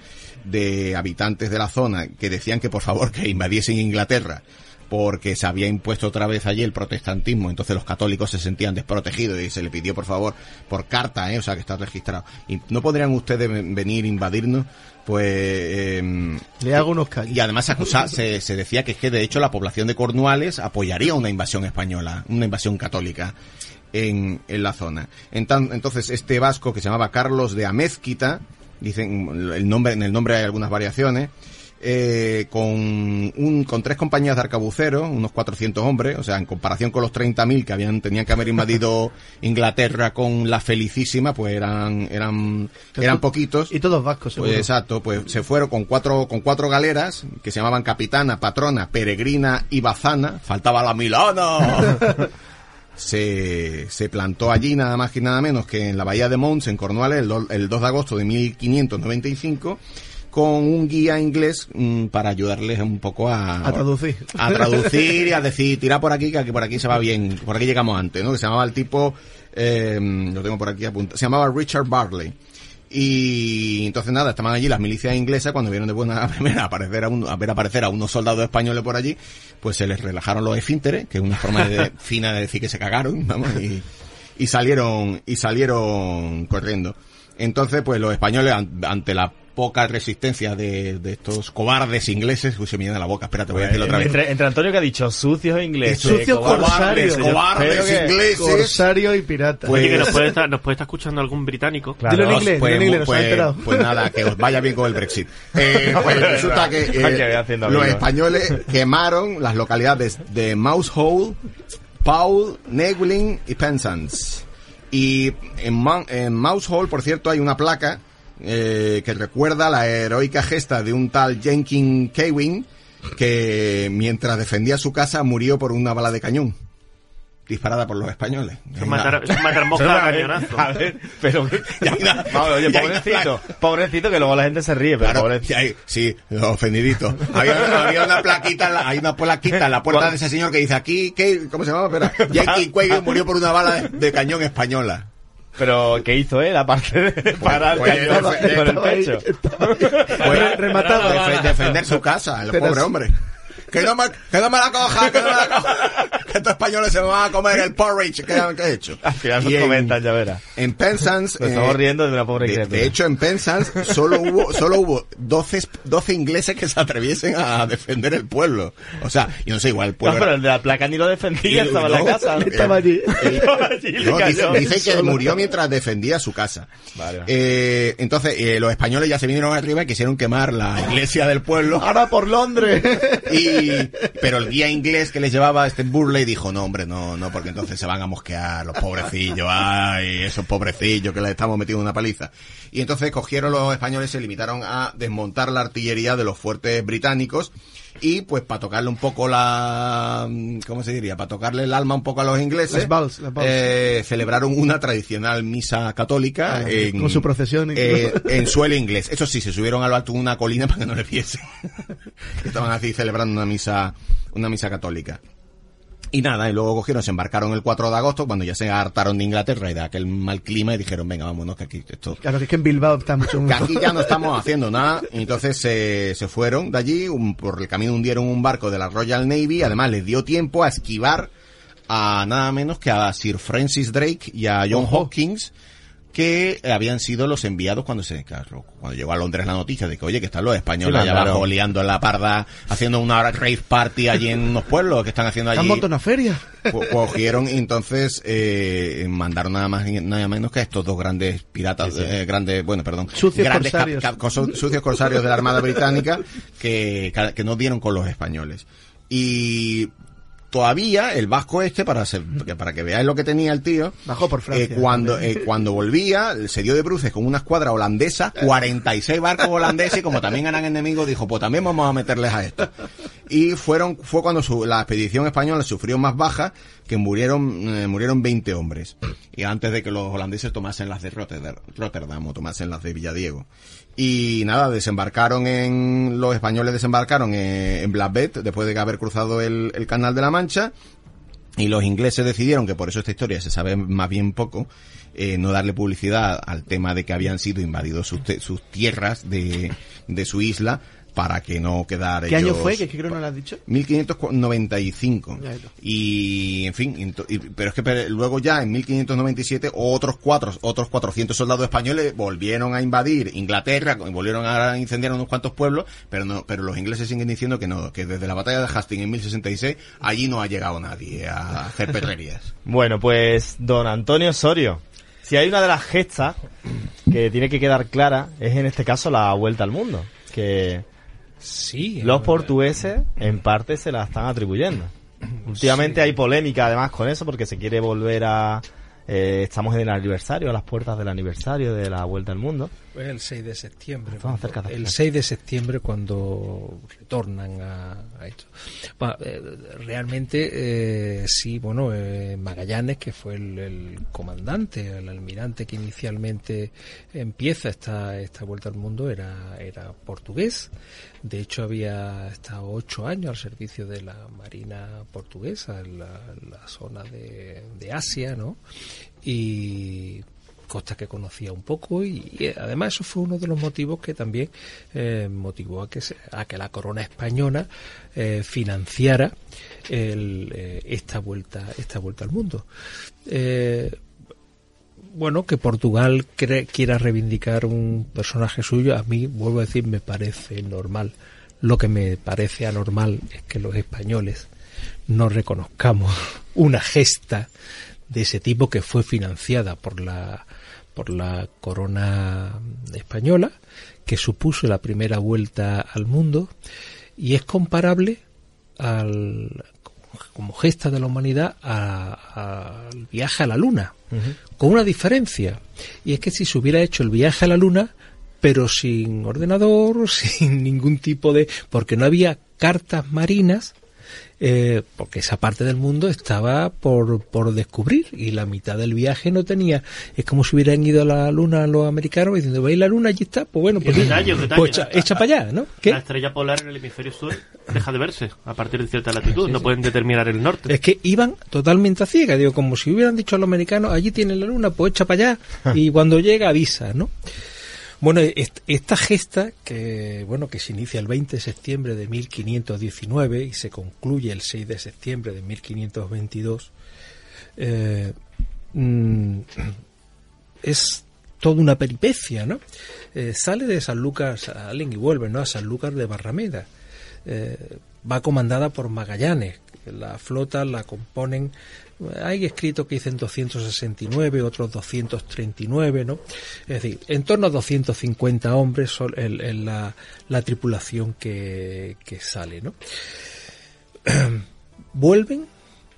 de habitantes de la zona que decían que por favor que invadiesen Inglaterra porque se había impuesto otra vez allí el protestantismo, entonces los católicos se sentían desprotegidos y se le pidió por favor por carta, ¿eh? o sea que está registrado. ¿Y no podrían ustedes ven- venir a invadirnos? Pues em, Le hago unos y además se, acusa- se, se decía que es que de hecho la población de Cornualles apoyaría una invasión española, una invasión católica en, en la zona. Entan- entonces este vasco que se llamaba Carlos de Amezquita, dicen el nombre, en el nombre hay algunas variaciones, eh, con un, con tres compañías de arcabuceros, unos 400 hombres, o sea, en comparación con los 30.000 que habían, tenían que haber invadido Inglaterra con la felicísima, pues eran, eran, eran poquitos. Y todos vascos, seguro. Pues exacto, pues se fueron con cuatro, con cuatro galeras que se llamaban Capitana, Patrona, Peregrina y Bazana. Faltaba la Milana. se, se plantó allí nada más que nada menos que en la bahía de Mons, en Cornualles, el, do- el 2 de agosto de 1595, con un guía inglés mm, para ayudarles un poco a, A traducir. a traducir y a decir, tira por aquí, que aquí por aquí se va bien, por aquí llegamos antes, ¿no? Que se llamaba el tipo, eh, lo tengo por aquí apuntado, se llamaba Richard Barley. Y entonces nada, estaban allí las milicias inglesas cuando vieron de buena primera aparecer a, un- a ver aparecer a unos soldados españoles por allí, pues se les relajaron los esfínteres, que es una forma de- fina de decir que se cagaron, vamos, y, y salieron, y salieron corriendo. Entonces, pues los españoles, an- ante la poca resistencia de, de estos cobardes ingleses, uy, se me llena la boca, espérate, voy a decirlo otra vez. Entre, entre Antonio que ha dicho sucios ingleses. Sucios cobardes, cobardes ingleses. Corsario y pirata. Pues- Oye, que nos puede, estar, nos puede estar escuchando algún británico. Claro. Dilo en inglés, pues, dilo en inglés, nos pues- ha enterado. pues nada, que os vaya bien con el Brexit. Eh, pues resulta que, eh, los españoles quemaron las localidades de Mousehole, Paul, Neglin y Penzance. Y en, en Mousehole, por cierto, hay una placa eh, que recuerda la heroica gesta de un tal Jenkins Kewin que mientras defendía su casa murió por una bala de cañón disparada por los españoles. Es matar, es matar mosca a cañonazo. A ver, pero... Ya una- Vamos, oye, ya pobrecito, pobrecito que luego la gente se ríe, pero Claro, pobrecito. sí, hay- sí, ofendidito. Había, había una plaquita, en la- hay una plaquita en la puerta de ese señor que dice aquí, ¿qué, ¿cómo se llama? Espera, Yankee Quayle murió por una bala de, de cañón española. Pero, ¿qué hizo él? Aparte de parar pues, el cañón estaba- con el pecho. Fue rematado. defe- defender su casa, el pobre hombre. Que no, me, que no me la coja, que no me la coja. Que estos españoles se me van a comer el porridge que, han- que he hecho. Al final nos Y en- comentan, ya verás. En Penzance... Nos estamos riendo de una pobre de, de hecho, en Penzance solo hubo, solo hubo 12, 12 ingleses que se atreviesen a defender el pueblo. O sea, yo no sé, igual el No, pueblo... pero el de la placa ni lo defendía, Y- estaba en la no, casa. Estaba allí. Allí le No, dice, dice que murió mientras defendía su casa. Vale. Eh, entonces, eh, los españoles ya se vinieron arriba y quisieron quemar la iglesia del pueblo. Ahora por Londres. Y, pero el guía inglés que les llevaba este Burley dijo, no hombre, no, no, porque entonces se van a mosquear los pobrecillos, ay, esos pobrecillos que les estamos metiendo una paliza. Y entonces cogieron los españoles, se limitaron a desmontar la artillería de los fuertes británicos y pues para tocarle un poco la, ¿cómo se diría? Para tocarle el alma un poco a los ingleses, Las balls, las balls. eh, celebraron una tradicional misa católica Ah, en, con su procesión y eh, en suelo inglés. Eso sí, se subieron a lo alto de una colina para que no le viesen. Estaban así celebrando una misa, una misa católica. Y nada, y luego cogieron, se embarcaron el 4 de agosto, cuando ya se hartaron de Inglaterra y de aquel mal clima, y dijeron, venga, vámonos, que aquí esto, Claro, que es que en Bilbao está mucho que aquí ya no estamos haciendo nada. Y entonces se, se fueron de allí, un- por el camino hundieron un barco de la Royal Navy, además les dio tiempo a esquivar a nada menos que a Sir Francis Drake y a John. Hopkins, que habían sido los enviados cuando se claro, cuando llegó a Londres la noticia de que oye que están los españoles Sí, allá abajo liando en la parda haciendo una rave party allí en unos pueblos que están haciendo allí montado una feria. co- cogieron y entonces eh, mandaron nada más y nada menos que a estos dos grandes piratas eh, grandes bueno perdón Sucios grandes corsarios. cap- sucios corsarios de la armada británica que, que no dieron con los españoles y todavía el vasco este para ser- que- para que veáis lo que tenía el tío Bajó por Francia. eh, cuando eh, cuando volvía se dio de bruces con una escuadra holandesa 46 barcos holandeses y como también eran enemigos dijo pues también vamos a meterles a esto y fueron fue cuando su- la expedición española sufrió más bajas que murieron eh, murieron 20 hombres. Y antes de que los holandeses tomasen las de Rotterdam, o tomasen las de Villadiego. Y nada desembarcaron en los españoles desembarcaron en, en Blackbed después de haber cruzado el, el canal de la Mancha. Y los ingleses decidieron que por eso esta historia se sabe más bien poco, eh, no darle publicidad al tema de que habían sido invadidos sus, sus tierras de, de su isla para que no quedara ¿Qué año fue? ¿Qué, qué creo no lo has dicho? 1595 Ya, ya. y en fin y- pero es que pero luego ya en 1597 otros cuatro otros 400 soldados españoles volvieron a invadir Inglaterra volvieron a incendiar unos cuantos pueblos pero no pero los ingleses siguen diciendo que no que desde la batalla de Hastings en 1066 allí no ha llegado nadie a hacer perrerías Bueno, pues don Antonio Osorio, si hay una de las gestas que tiene que quedar clara, es en este caso la vuelta al mundo, que Sí. los eh, portugueses en parte se la están atribuyendo. Últimamente Sí. hay polémica además con eso porque se quiere volver a... eh, estamos en el aniversario, a las puertas del aniversario de la vuelta al mundo. Pues el 6 de septiembre. Cuando- cerca de el fecha. 6 de septiembre cuando retornan a, a esto. Eh, realmente, eh, sí, bueno, eh, Magallanes, que fue el, el comandante, el almirante que inicialmente empieza esta, esta vuelta al mundo, era, era portugués. De hecho, había estado ocho años al servicio de la Marina portuguesa en la, en la zona de, de Asia, ¿no? Y costa que conocía un poco y, y, además eso fue uno de los motivos que también eh, motivó a que se- a que la corona española eh, financiara el, eh, esta vuelta esta vuelta al mundo. Eh, bueno que Portugal quiera reivindicar un personaje suyo a mí vuelvo a decir me parece normal. Lo que me parece anormal es que los españoles no reconozcamos una gesta de ese tipo que fue financiada por la por la corona española que supuso la primera vuelta al mundo y es comparable al como gesta de la humanidad al viaje a la luna con una diferencia y es que si se hubiera hecho el viaje a la luna pero sin ordenador sin ningún tipo de porque no había cartas marinas eh, porque esa parte del mundo estaba por, por descubrir y la mitad del viaje no tenía. Es como si hubieran ido a la luna los americanos diciendo, ¿veis la luna? Allí está. Pues bueno, pues, detalle, detalle. pues echa, echa para allá, ¿no? ¿Qué? La estrella polar en el hemisferio sur deja de verse a partir de cierta latitud. no pueden determinar el norte. Es que iban totalmente a ciegas, digo, como si hubieran dicho a los americanos, allí tienen la luna, pues echa para allá y cuando llega avisa, ¿no? Bueno, est- esta gesta que bueno que se inicia el 20 de septiembre de 1519 y se concluye el 6 de septiembre de 1522 eh, mm, es toda una peripecia, ¿no? Eh, sale de San Lucas, salen y vuelven, ¿no? A San Lucas de Barrameda. Eh, va comandada por Magallanes. La flota la componen, hay escritos que dicen 269, otros 239, ¿no? Es decir, en torno a 250 hombres son el- el- la, la tripulación que, que sale, ¿no? Vuelven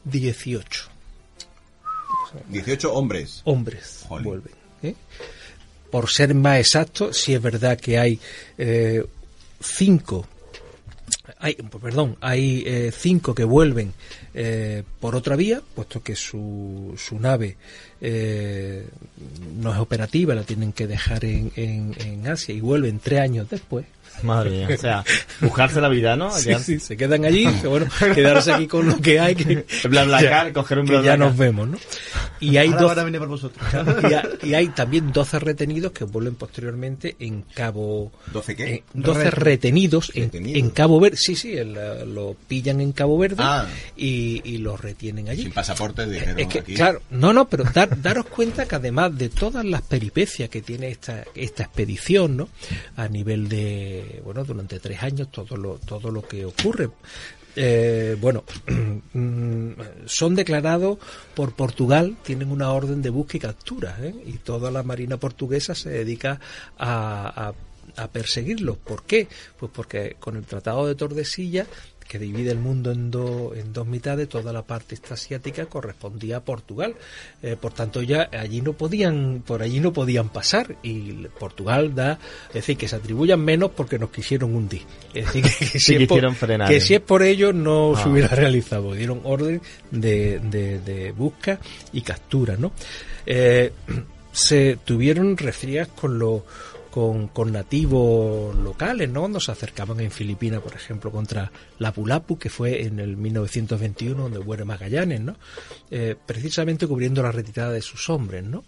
18 18 hombres hombres Jolín. vuelven. ¿eh? Por ser más exacto, si es verdad que hay eh, cinco, hay, perdón, hay eh, cinco que vuelven eh, por otra vía, puesto que su, su nave eh, no es operativa, la tienen que dejar en, en, en Asia y vuelven tres años después. Madre mía, o sea, buscarse la vida, ¿no? Sí, sí, se quedan allí, bueno, quedarse aquí con lo que hay, que, BlaBlaCar, ya- coger un que ya nos vemos, ¿no? Y hay Ahora, dos, ahora viene por vosotros. y, ha- y hay también 12 retenidos que vuelven posteriormente en Cabo... ¿12 qué? eh, 12 retenidos en, Retenidos. en Cabo Verde. Sí, sí, el, lo pillan en Cabo Verde Ah. y, y los retienen allí. Sin pasaporte dijeron Es que, aquí. claro, no, no, pero dar- daros cuenta que además de todas las peripecias que tiene esta, esta expedición, ¿no? A nivel de, bueno, durante tres años, todo lo, todo lo que ocurre. eh, bueno, mm, son declarados por Portugal, tienen una orden de búsqueda y captura, ¿eh? y toda la marina portuguesa se dedica a, a a perseguirlos. ¿Por qué? Pues porque con el Tratado de Tordesillas que divide el mundo en, do- en dos mitades, toda la parte asiática correspondía a Portugal. Eh, por tanto, ya allí no podían, por allí no podían pasar y Portugal da, es decir, que se atribuyan menos porque nos quisieron hundir. Es decir, que, que si, es por, frenar. que si es por ello no se Ah. hubiera realizado. Dieron orden de, de, de busca y captura, ¿no? Eh, se tuvieron refriegas con los con, nativos locales, ¿no? Se acercaban en Filipinas, por ejemplo, contra Lapu-Lapu, que fue en el 1921 donde muere Magallanes, ¿no? Eh, precisamente cubriendo la retirada de sus hombres, ¿no?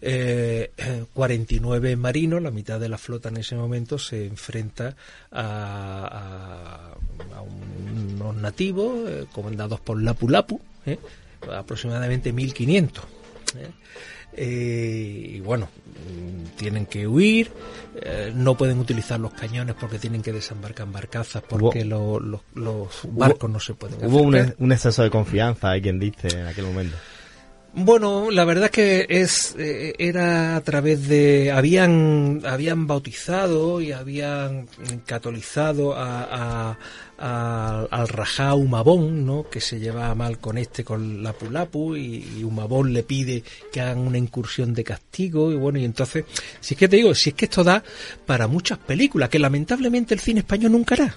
Eh, 49 marinos, la mitad de la flota en ese momento se enfrenta a, unos nativos eh, comandados por Lapu-Lapu, ¿eh? aproximadamente 1500. ¿eh? Eh, y bueno, tienen que huir, eh, no pueden utilizar los cañones porque tienen que desembarcar barcazas porque lo- lo- los barcos no se pueden Hubo un, un exceso de confianza, hay quien dice, en aquel momento. Bueno, la verdad es que es eh, era a través de habían habían bautizado y habían catolizado a, a- a- al Rajá Humabón, ¿no? Que se lleva mal con este con Lapu Lapu y, y Humabón le pide que hagan una incursión de castigo y bueno y entonces si es que te digo si es que esto da para muchas películas que lamentablemente el cine español nunca hará.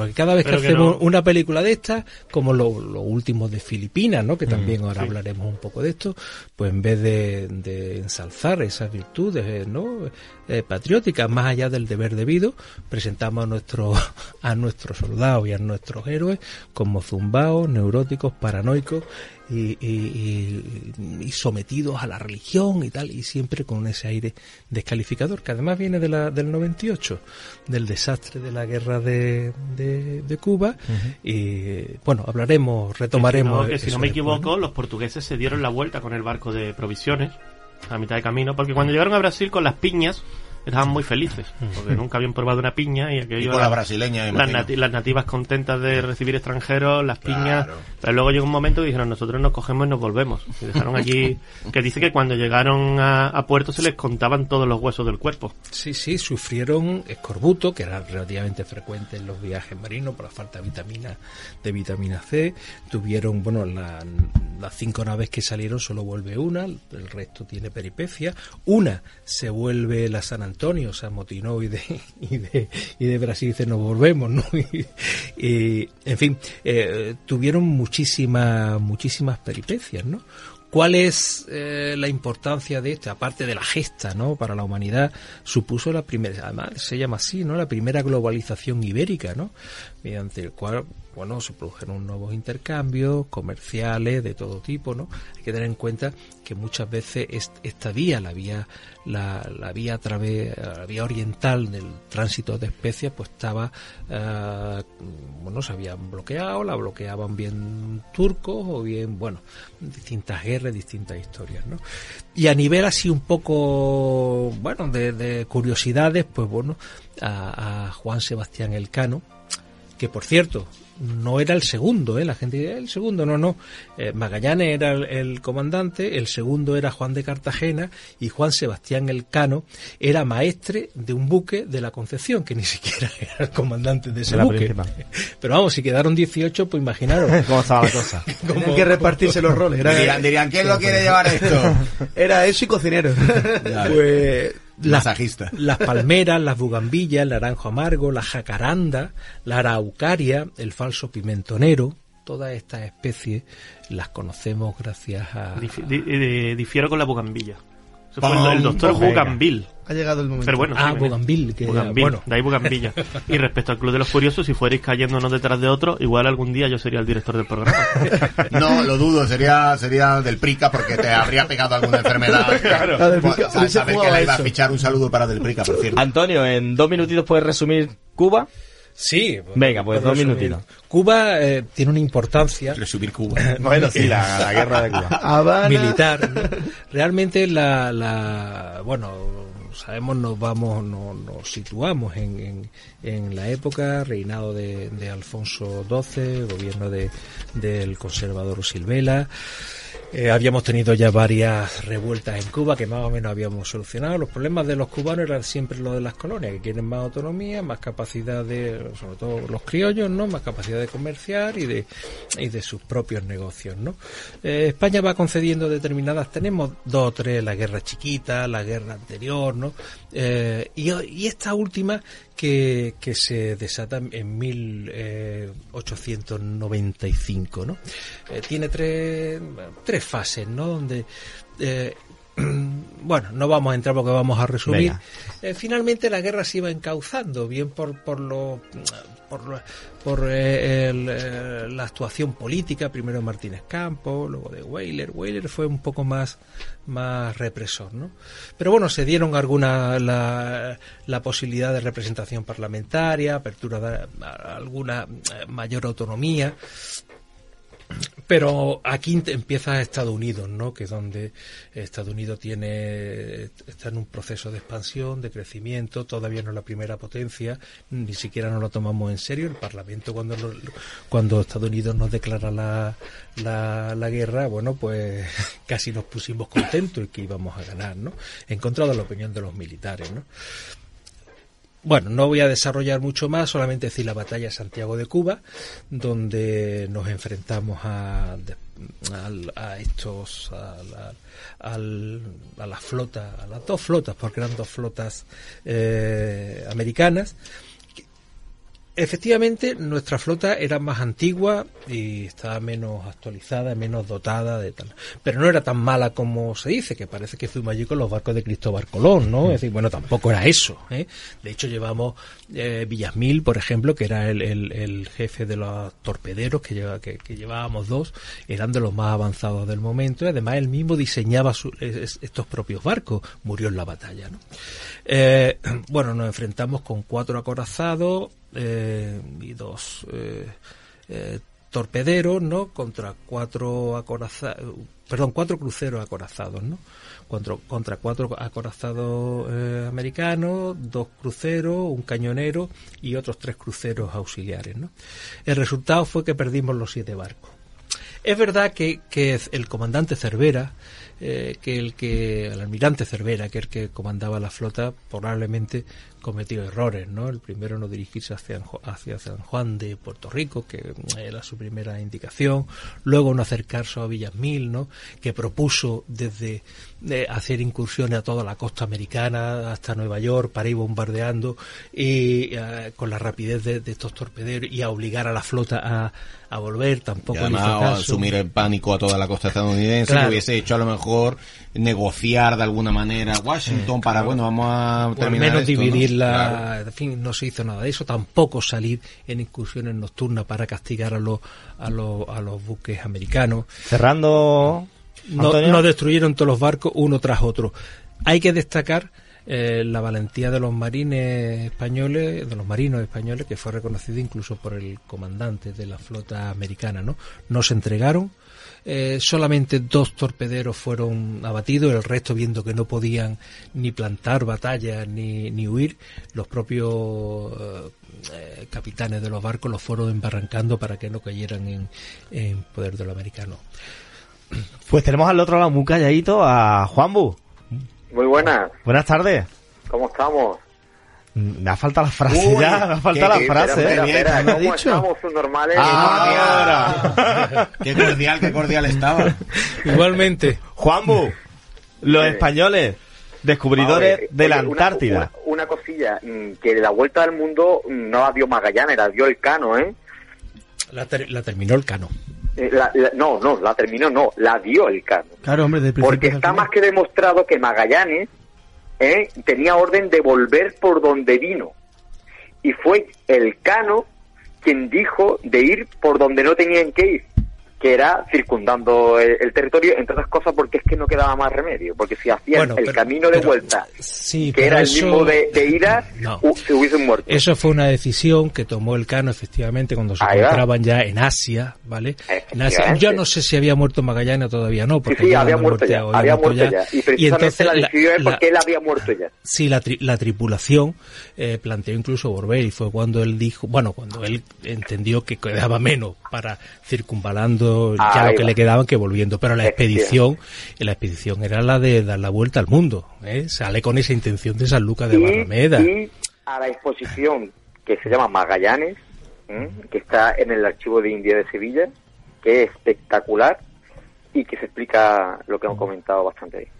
Porque cada vez que hacemos no. una película de estas, como los últimos de Filipinas, ¿no? que también ahora sí. hablaremos un poco de esto, pues en vez de, de ensalzar esas virtudes eh, ¿no? Eh, patrióticas, más allá del deber debido, presentamos a, nuestros a nuestros soldados y a nuestros héroes como zumbaos, neuróticos, paranoicos y, y- sometidos a la religión y tal, y siempre con ese aire descalificador, que además viene de la, del 98, del desastre de la guerra de, de, de Cuba, y bueno, hablaremos, retomaremos. Que si no, que si eso no me después, equivoco, los portugueses se dieron la vuelta con el barco de provisiones a mitad de camino, porque cuando llegaron a Brasil con las piñas estaban muy felices, porque nunca habían probado una piña y Y aquello con la era- brasileña, me las, nati- las nativas contentas de recibir extranjeros, las piñas, Claro. pero luego llegó un momento y dijeron nosotros nos cogemos y nos volvemos. Y dejaron allí, que dice que cuando llegaron a, a puerto se les contaban todos los huesos del cuerpo. Sí, sí, sufrieron escorbuto, que era relativamente frecuente en los viajes marinos por la falta de vitamina, de vitamina C. Tuvieron, bueno, la- las cinco naves que salieron solo vuelve una, el resto tiene peripecia. Una se vuelve la San Antonio, se amotinó y de, y de, y de Brasil dice nos volvemos, ¿no? Y, en fin, eh, tuvieron muchísimas, muchísimas peripecias, ¿no? ¿Cuál es eh, la importancia de esto? Aparte de la gesta, ¿no? Para la humanidad, supuso la primera, además se llama así, ¿no? La primera globalización ibérica, ¿no? Mediante el cual, bueno, se produjeron nuevos intercambios comerciales de todo tipo, ¿no? Hay que tener en cuenta que muchas veces est- esta vía, la vía, la, vía a través, la vía oriental del tránsito de especies, pues estaba, eh, bueno, se habían bloqueado, la bloqueaban bien turcos o bien, bueno, distintas guerras, distintas historias, ¿no? Y a nivel así un poco, bueno, de, de curiosidades, pues bueno, a, a Juan Sebastián Elcano, que por cierto, no era el segundo, ¿eh? la gente dice, el segundo, no, no. Eh, Magallanes era el, el comandante, el segundo era Juan de Cartagena y Juan Sebastián Elcano era maestre de un buque de la Concepción, que ni siquiera era el comandante de ese la buque. principal. Pero vamos, si quedaron 18, pues imaginaros. ¿Cómo estaba la cosa? Tenían que repartirse los roles. Era, Dirían, dirían, ¿quién lo quiere llevar esto? era eso y cocinero. pues las, Masajista. las palmeras, las bugambillas, el naranjo amargo, la jacaranda, la araucaria, el falso pimentonero, todas estas especies las conocemos gracias a... Dif- di- eh, difiero con la bugambilla. Eso fue el, el doctor. Bougainville. Ha llegado el momento. Pero bueno, Ah, sí. Bougainville, que Bougainville, bueno. de ahí Bugambilla. Y respecto al Club de los Curiosos, si fuerais cayendo uno detrás de otro, igual algún día yo sería el director del programa. No, lo dudo, sería sería del Prica porque te habría pegado alguna enfermedad. Claro. Hubiese saber que le iba a fichar un saludo para del Prica, por cierto. Antonio, en dos minutitos puedes resumir Cuba. Sí. Venga, pues dos minutitos. Cuba eh, tiene una importancia Resumir Cuba. Bueno, sí, la, la guerra de Cuba. Habana. militar. ¿no? Realmente la, la bueno sabemos nos vamos no- nos situamos en, en, en la época reinado de, de Alfonso XII, gobierno de del conservador Silvela. Eh, habíamos tenido ya varias revueltas en Cuba que más o menos habíamos solucionado. Los problemas de los cubanos eran siempre los de las colonias, que quieren más autonomía, más capacidad de, sobre todo los criollos, ¿no? Más capacidad de comerciar y de, y de sus propios negocios, ¿no? Eh, España va concediendo determinadas, tenemos dos o tres, la guerra chiquita, la guerra anterior, ¿no? Eh, y, esta última que, se desata en 1895, ¿no? Eh, tiene tres, tres fases, ¿no? Donde eh, bueno, no vamos a entrar porque vamos a resumir. Eh, finalmente la guerra se iba encauzando, bien por, por lo por, lo- por eh, el, eh, la actuación política, primero de Martínez Campos, luego de Weyler. Weyler fue un poco más, más represor, ¿no? Pero bueno, se dieron alguna la, la posibilidad de representación parlamentaria, apertura de a- alguna eh, mayor autonomía. Pero aquí empieza Estados Unidos, ¿no? Que es donde Estados Unidos tiene está en un proceso de expansión, de crecimiento, todavía no es la primera potencia, ni siquiera nos lo tomamos en serio. El Parlamento cuando lo- cuando Estados Unidos nos declara la, la, la guerra, bueno, pues casi nos pusimos contentos y que íbamos a ganar, ¿no? En contra de la opinión de los militares, ¿no? Bueno, no voy a desarrollar mucho más, solamente decir la batalla de Santiago de Cuba, donde nos enfrentamos a, al- a estos, a a la flota, a las dos flotas, porque eran dos flotas eh, americanas. Efectivamente, nuestra flota era más antigua y estaba menos actualizada, menos dotada de tal. Pero no era tan mala como se dice, que parece que fuimos allí con los barcos de Cristóbal Colón, ¿no? Es decir, bueno, tampoco era eso. ¿eh? De hecho, llevamos eh, Villasmil, por ejemplo, que era el, jefe de los torpederos, que, lleva, que, llevábamos dos, eran de los más avanzados del momento y además él mismo diseñaba su- es- estos propios barcos, murió en la batalla, ¿no? Eh, bueno, nos enfrentamos con cuatro acorazados eh, y dos eh, eh, torpederos, ¿no? Contra cuatro acorazados, perdón, cuatro cruceros acorazados, ¿no? Contra, contra cuatro acorazados eh, americanos, dos cruceros, un cañonero y otros tres cruceros auxiliares, ¿no? El resultado fue que perdimos los siete barcos. Es verdad que, que el comandante Cervera, eh, que el que el almirante Cervera, que el que comandaba la flota, probablemente cometió errores, ¿no? El primero no dirigirse hacia, hacia San Juan de Puerto Rico, que era su primera indicación, luego no acercarse a Villasmil, ¿no? Que propuso desde eh, hacer incursiones a toda la costa americana hasta Nueva York para ir bombardeando y eh, con la rapidez de, de estos torpederos y a obligar a la flota a, a volver, tampoco además caso. asumir el pánico a toda la costa estadounidense, Claro. que hubiese hecho a lo mejor negociar de alguna manera Washington para, bueno, vamos a o al terminar menos esto, ¿no? dividir la... Claro. En fin, no se hizo nada de eso. Tampoco salir en incursiones nocturnas para castigar a los, a los, a los buques americanos. Cerrando. No, no destruyeron todos los barcos uno tras otro. Hay que destacar eh, la valentía de los marines españoles, de los marinos españoles, que fue reconocido incluso por el comandante de la flota americana, ¿no? No se entregaron. Eh, solamente dos torpederos fueron abatidos, el resto viendo que no podían ni plantar batalla ni, ni huir, los propios eh, eh, capitanes de los barcos los fueron embarrancando para que no cayeran en, en poder de los americanos. Pues tenemos al otro lado muy calladito a Juanbu. Muy buenas, Buenas tardes. ¿cómo estamos? Me ha faltado la frase Uy, ya, me ha faltado qué- la frase. espera, ¿eh? bien, espera, ¿me ha ¿cómo dicho? estamos, subnormales? Ahora. Qué cordial, qué cordial estaba. Igualmente. Juanbu, los españoles, descubridores ver, de la oye, Antártida. Una, una cosilla, mm, que la vuelta al mundo mm, no la dio Magallanes, la dio el Cano, ¿eh? La, ter- la terminó el Cano. Eh, la- la- no, no, la terminó, no, la dio el Cano. Claro, hombre, de Porque está más que demostrado que Magallanes eh, tenía orden de volver por donde vino. Y fue el Cano quien dijo de ir por donde no tenían que ir, que era circundando el, el territorio, entre otras cosas porque es que no quedaba más remedio, porque si hacían Bueno, el pero- camino de pero- vuelta, Sí, que era el eso- mismo de, de ida, No. u- se hubiesen muerto. Eso fue una decisión que tomó el Cano efectivamente cuando se Ahí va. encontraban ya en Asia, ¿vale? En Asia. Efectivamente. Yo no sé si había muerto Magallanes todavía no, Sí, porque sí, ya había muerto ya, muerto, había muerto ya. Y precisamente entonces la decidió él la- porque él había muerto ya. Sí, la, tri- la tripulación eh, planteó incluso volver y fue cuando él dijo, bueno, cuando él entendió que quedaba menos para circunvalando ya Ahí lo que va. le quedaban que volviendo, pero la expedición, la expedición era la de dar la vuelta al mundo, ¿eh? sale con esa intención de San Lucas de Barrameda. y a la exposición que se llama Magallanes, que está en el Archivo de India de Sevilla, que es espectacular y que se explica lo que hemos comentado bastante bien.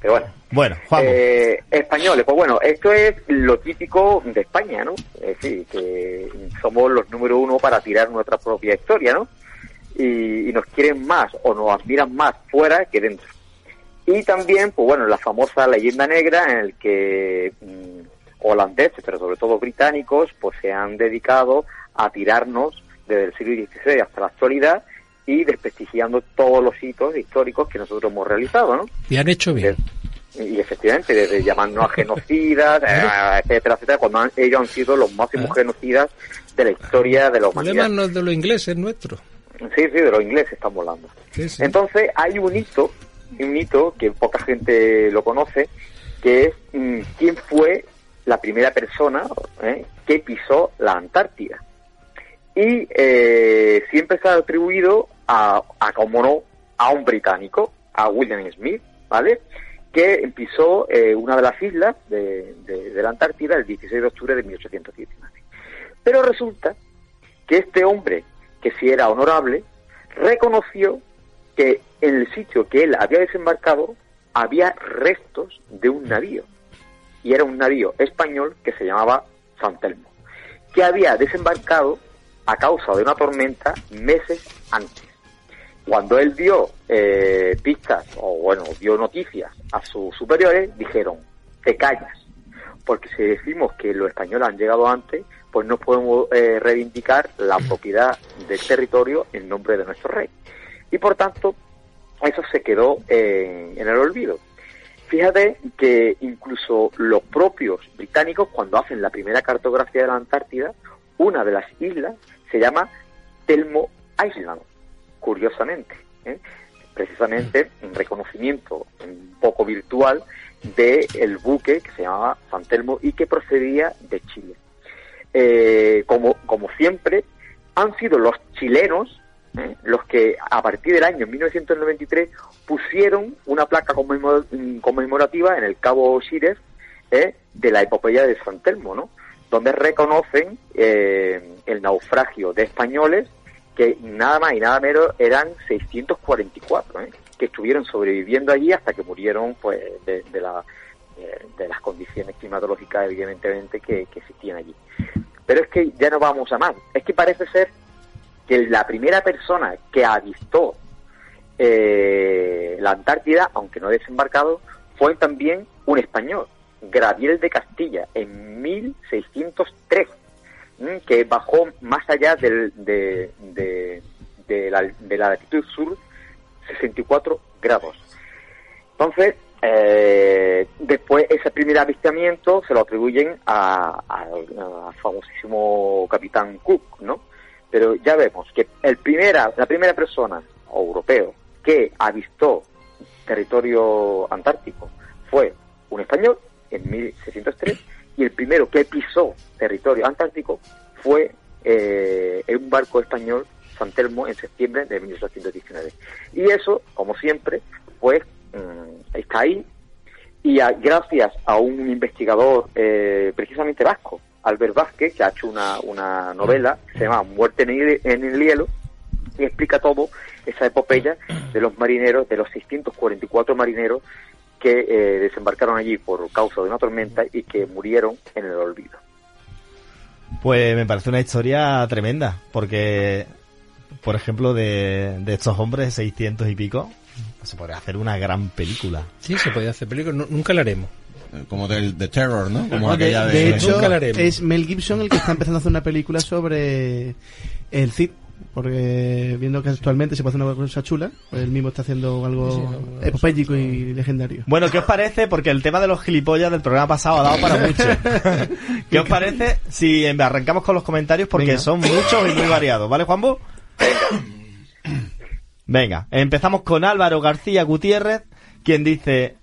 Pero bueno, Bueno, Juan, eh, españoles, pues bueno, esto es lo típico de España, ¿no? Es decir, que somos los número uno para tirar nuestra propia historia, ¿no? Y, y nos quieren más o nos admiran más fuera que dentro. Y también, pues bueno, la famosa leyenda negra en el que mm, holandeses, pero sobre todo británicos, pues se han dedicado a tirarnos desde el siglo XVI hasta la actualidad y desprestigiando todos los hitos históricos que nosotros hemos realizado, ¿no? Y han hecho bien. Y efectivamente, desde llamarnos a genocidas, eh, etcétera, etcétera, cuando han- ellos han sido los máximos Ah. genocidas de la historia de la El problema humanidad. no es de los ingleses, es nuestro. Sí, sí, de los ingleses estamos hablando. Sí, sí. Entonces hay un hito, un hito que poca gente lo conoce, que es mm, quién fue la primera persona eh, que pisó la Antártida. Y eh, siempre se ha atribuido a, a, como no, a un británico, a William Smith, ¿vale? Que pisó eh, una de las islas de, de- de la Antártida el 16 de octubre de 1819. Pero resulta que este hombre, que si era honorable, reconoció que en el sitio que él había desembarcado había restos de un navío. Y era un navío español que se llamaba San Telmo, que había desembarcado a causa de una tormenta meses antes. Cuando él dio eh, pistas, o bueno, dio noticias a sus superiores, dijeron, te callas, porque si decimos que los españoles han llegado antes, pues no podemos eh, reivindicar la propiedad del territorio en nombre de nuestro rey. Y por tanto, eso se quedó eh, en el olvido. Fíjate que incluso los propios británicos, cuando hacen la primera cartografía de la Antártida, una de las islas se llama Telmo Island, curiosamente. ¿eh? Precisamente en reconocimiento un poco virtual del el buque que se llamaba San Telmo y que procedía de Chile. Eh, como, como siempre, han sido los chilenos ¿eh? los que a partir del año 1993 pusieron una placa conmemor- conmemorativa en el Cabo Shires ¿eh? de la epopeya de San Telmo, ¿no? donde reconocen eh, el naufragio de españoles que nada más y nada menos eran 644, ¿eh? que estuvieron sobreviviendo allí hasta que murieron pues de la, eh, de las condiciones climatológicas evidentemente que, existían allí. Pero es que ya no vamos a más. Es que parece ser que la primera persona que avistó eh, la Antártida, aunque no desembarcado, fue también un español, Graviel de Castilla, en 1603, ¿m? que bajó más allá del- de, de- de la, de la latitud sur 64 grados. Entonces, eh, después ese primer avistamiento se lo atribuyen al famosísimo capitán Cook, ¿no? Pero ya vemos que el primera, la primera persona europeo que avistó territorio antártico fue un español en 1603 y el primero que pisó territorio antártico fue eh, en un barco español San Telmo en septiembre de 1819. Y eso, como siempre, pues mm, está ahí y a- gracias a un investigador eh, precisamente vasco, Albert Vázquez, que ha hecho una, una novela que se llama Muerte en el, en el hielo y explica todo esa epopeya de los marineros, de los 644 marineros que eh, desembarcaron allí por causa de una tormenta y que murieron en el olvido. Pues me parece una historia tremenda, porque, por ejemplo, de, de estos hombres de 600 y pico, se podría hacer una gran película. Sí, se podía hacer película, nu- nunca la haremos. Eh, Como del The Terror, ¿no? Como de, aquella de... de hecho, Nunca la haremos. es Mel Gibson el que está empezando a hacer una película sobre el Cid. Porque viendo que actualmente se puede hacer una cosa chula, pues él mismo está haciendo algo epopélico y legendario. Bueno, ¿qué os parece? Porque el tema de los gilipollas del programa pasado ha dado para mucho. ¿Qué os parece si arrancamos con los comentarios? Porque Venga. son muchos y muy variados, ¿vale, Juanbo? Venga, empezamos con Álvaro García Gutiérrez, quien dice...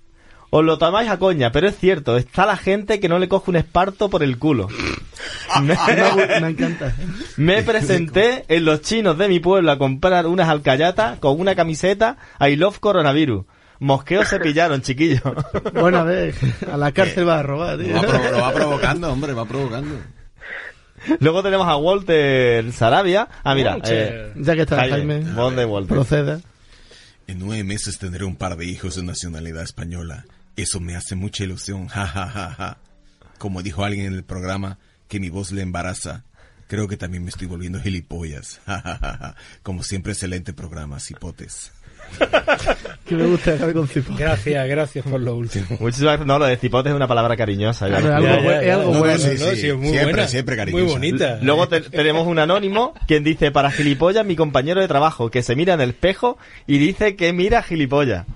Os lo tomáis a coña, pero es cierto, está la gente que no le coge un esparto por el culo. Me, me encanta. Me presenté en los chinos de mi pueblo a comprar unas alcayatas con una camiseta I love coronavirus. Mosqueos se pillaron, chiquillos. Bueno, a ver, a la cárcel va a robar, tío. Lo va, lo va provocando, hombre, va provocando. Luego tenemos a Walter Sarabia. Ah, mira. Eh, Ya que está Jaime, Jaime, Walter. proceda. En nueve meses tendré un par de hijos de nacionalidad española. Eso me hace mucha ilusión, ja, ja, ja, ja. Como dijo alguien en el programa, que mi voz le embaraza. Creo que también me estoy volviendo gilipollas. Ja, ja, ja, ja. Como siempre, excelente programa, cipotes. Que me gusta dejar con cipo. Gracias, gracias por lo último. Muchísimas gracias. No, lo de cipote es una palabra cariñosa. ya Claro, algo es algo No, no, bueno. sí, ¿no? sí, Sí, es muy siempre, buena, siempre Muy cariñosa. bonita. Luego te- tenemos un anónimo quien dice para gilipollas mi compañero de trabajo que se mira en el espejo y dice que mira gilipollas.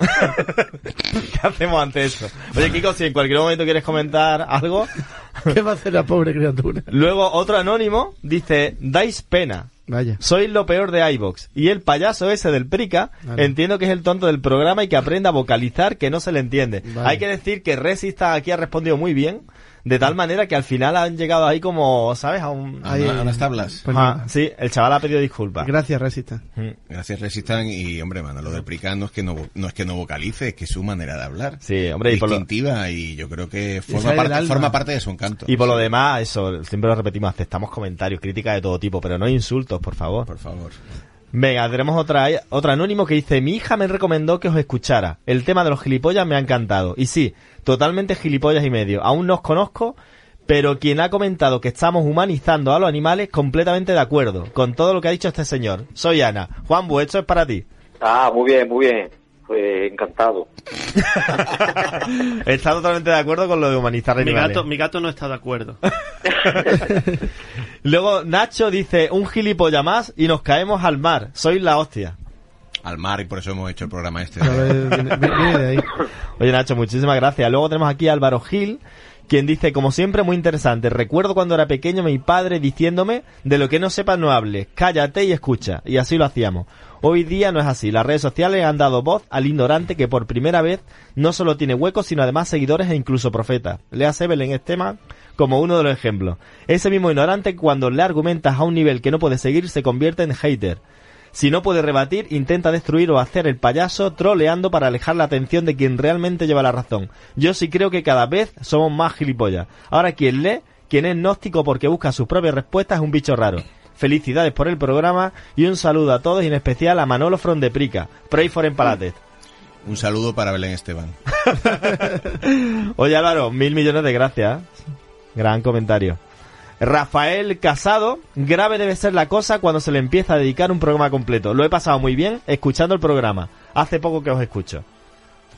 ¿Qué hacemos ante eso? Oye, Kiko, si en cualquier momento quieres comentar algo. ¿Qué va a hacer la pobre criatura? Luego otro anónimo dice, dais pena. Vaya. Sois lo peor de iVox. Y el payaso ese del Prica, Vale. entiendo que es el tonto del programa y que aprenda a vocalizar que no se le entiende. Vale. Hay que decir que Resista aquí ha respondido muy bien, de tal manera que al final han llegado ahí como, ¿sabes? A un... A, Ahí- a las tablas. Pues Ah, sí, el chaval ha pedido disculpas. Gracias, Resista. Mm. Gracias, Resistan. Y, hombre, mano, lo del Prica no es que no, no es que no vocalice, es que es su manera de hablar. Sí, hombre, y por, lo, distintiva y yo creo que forma parte, forma parte de su encanto. y por lo demás, eso, siempre lo repetimos, aceptamos comentarios, críticas de todo tipo, pero no insultos, por favor. Por favor. Venga, tenemos otra, otro anónimo que dice, mi hija me recomendó que os escuchara. El tema de los gilipollas me ha encantado. Y sí, totalmente gilipollas y medio. Aún no os conozco, pero quien ha comentado que estamos humanizando a los animales, completamente de acuerdo con todo lo que ha dicho este señor. Soy Ana. Juan Bu, esto es para ti. Ah, muy bien, muy bien. Pues encantado. Está totalmente de acuerdo con lo de humanizar Mi animales. gato, mi gato no está de acuerdo. Luego Nacho dice, un gilipollas más y nos caemos al mar. Sois la hostia. Al mar y por eso hemos hecho el programa este. A ver, viene, viene de ahí. Oye Nacho, muchísimas gracias. Luego tenemos aquí a Álvaro Gil, quien dice, como siempre, muy interesante. Recuerdo cuando era pequeño mi padre diciéndome, de lo que no sepas no hables, cállate y escucha. Y así lo hacíamos. Hoy día no es así. Las redes sociales han dado voz al ignorante que por primera vez no solo tiene huecos, sino además seguidores e incluso profetas. Lea Evelyn Esteban como uno de los ejemplos. Ese mismo ignorante cuando le argumentas a un nivel que no puede seguir se convierte en hater. Si no puede rebatir, intenta destruir o hacer el payaso troleando para alejar la atención de quien realmente lleva la razón. Yo sí creo que cada vez somos más gilipollas. Ahora quien lee, quien es gnóstico porque busca sus propias respuestas es un bicho raro. Felicidades por el programa y un saludo a todos y en especial a Manolo From de Prica. Pray for Empalated. Un saludo para Belén Esteban. Oye Álvaro, mil millones de gracias. Gran comentario. Rafael Casado, grave debe ser la cosa cuando se le empieza a dedicar un programa completo. Lo he pasado muy bien escuchando el programa. Hace poco que os escucho.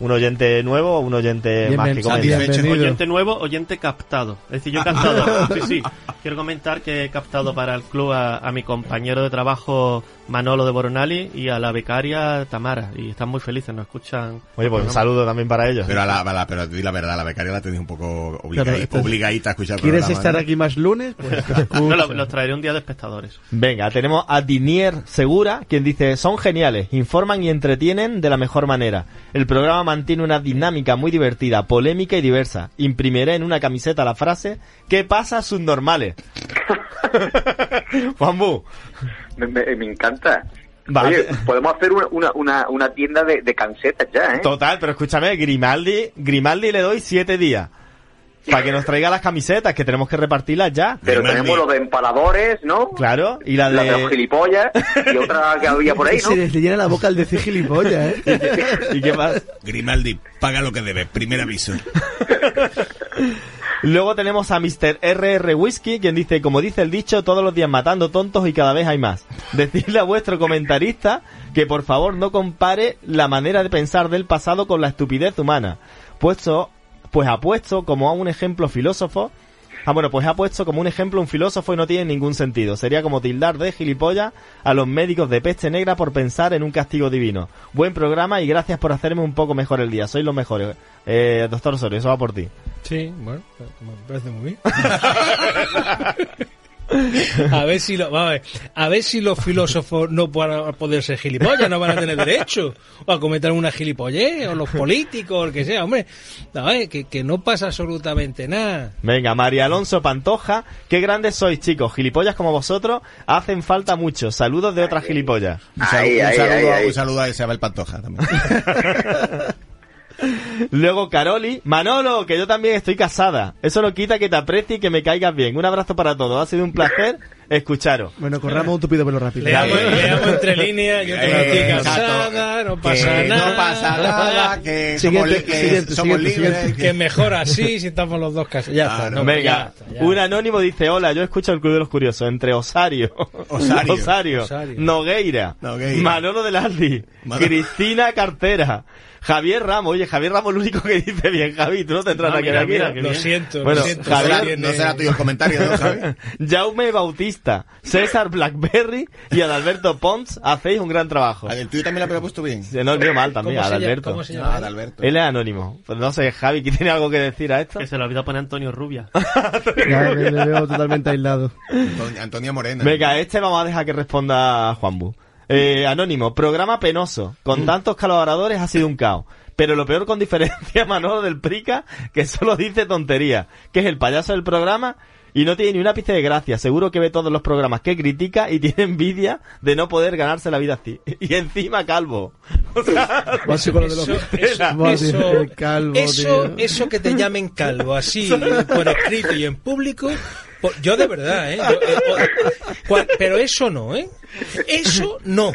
Un oyente nuevo o un oyente Bien, más que comenta. bienvenido. Oyente nuevo, oyente captado. Es decir, yo he captado. sí, sí. Quiero comentar que he captado para el club a, a mi compañero de trabajo Manolo de Boronali y a la becaria Tamara. Y están muy felices, nos escuchan. Oye, pues un saludo también para ellos. Pero, a la, a la- pero di la verdad, la becaria la tenéis un poco obliga- Claro, esto es- obligadita a escuchar ¿Quieres programa, estar ¿no? aquí más lunes? Pues No, los traeré un día de espectadores. Venga, tenemos a Dinier Segura, quien dice, son geniales, informan y entretienen de la mejor manera. El programa mantiene una dinámica muy divertida, polémica y diversa. Imprimiré en una camiseta la frase, ¿qué pasa, subnormales? Juanbu, Me, me- me encanta. Vale. Oye, podemos hacer una, una, una, una tienda de, de camisetas ya, ¿eh? total, pero escúchame, Grimaldi, Grimaldi le doy siete días. Para que nos traiga las camisetas, que tenemos que repartirlas ya. Pero Grimaldi. tenemos lo de empaladores, ¿no? Claro, y la La de los de... gilipollas y otra que había por ahí, Se ¿no? les llena la boca al decir gilipollas, ¿eh? ¿Y qué más? Grimaldi, paga lo que debe, primer aviso. Luego tenemos a Mr. RR Whisky, quien dice, como dice el dicho, todos los días matando tontos y cada vez hay más. Decidle a vuestro comentarista que por favor no compare la manera de pensar del pasado con la estupidez humana. Puesto, pues apuesto como a un ejemplo filósofo Ah, bueno, pues ha puesto como un ejemplo un filósofo y no tiene ningún sentido. Sería como tildar de gilipollas a los médicos de peste negra por pensar en un castigo divino. Buen programa y gracias por hacerme un poco mejor el día. Sois los mejores. Eh, doctor Osorio, eso va por ti. Sí, bueno, me parece muy bien. A ver si lo, vamos a, ver, a ver si los filósofos no van a poder ser gilipollas, no van a tener derecho o a cometer una gilipollez, o los políticos, o el que sea, hombre, a ver, que, que no pasa absolutamente nada. Venga, María Alonso Pantoja, qué grandes sois, chicos. Gilipollas como vosotros hacen falta mucho. Saludos de otras gilipollas. Un, un saludo, ahí, ahí. un saludo a Isabel Pantoja también. Luego Caroli, Manolo, que yo también estoy casada. Eso no quita que te aprecie y que me caigas bien. Un abrazo para todos. Ha sido un placer escucharos. Bueno, corramos un tupido pelo rápido. Leamos, leamos entre líneas, yo Eh, estoy casada, no pasa que nada. No pasa nada, que Siguiente, somos, que siguiente, somos siguiente, libres. siguiente. Que mejor así si estamos los dos casados. Ya Claro. no, ya Venga, está, ya. un anónimo dice, hola, yo escucho el Club de los Curiosos entre Osario, Osario. Osario. Nogueira, Nogueira. Manolo del Aldi, Manolo. Cristina Cartera, Javier Ramos, oye, Javier Ramos es el único que dice bien, Javi, tú no tendrás Ah, nada que mira, ver mira, aquí, ¿no? Lo bien. siento, Bueno, lo siento. No Javier- tiene- no será tuyo el comentario, ¿no, Javi? Jaume Bautista, César Blackberry y Adalberto Pons hacéis un gran trabajo. Ah, El tuyo también lo ha puesto bien. Se no olvido mal también, ¿Cómo se llama- Adalberto. cómo se llama? Adalberto. Él es anónimo. Pues no sé, Javi, ¿quién tiene algo que decir a esto? Que se le olvidó poner Antonio Rubia. Ya me, me veo totalmente aislado. Antonia, Antonia Morena. Venga, este vamos a dejar que responda Juanbu. Eh, anónimo, programa penoso. Con tantos colaboradores ha sido un caos. Pero lo peor con diferencia, Manolo del Prica, que solo dice tontería, que es el payaso del programa y no tiene ni un ápice de gracia. Seguro que ve todos los programas que critica y tiene envidia de no poder ganarse la vida así. Y encima calvo. O sea, Eso, eso, calvo, eso, que te llamen calvo, así, por escrito y en público, yo de verdad, ¿eh? Yo, eh, pero eso no, ¿eh? Eso no.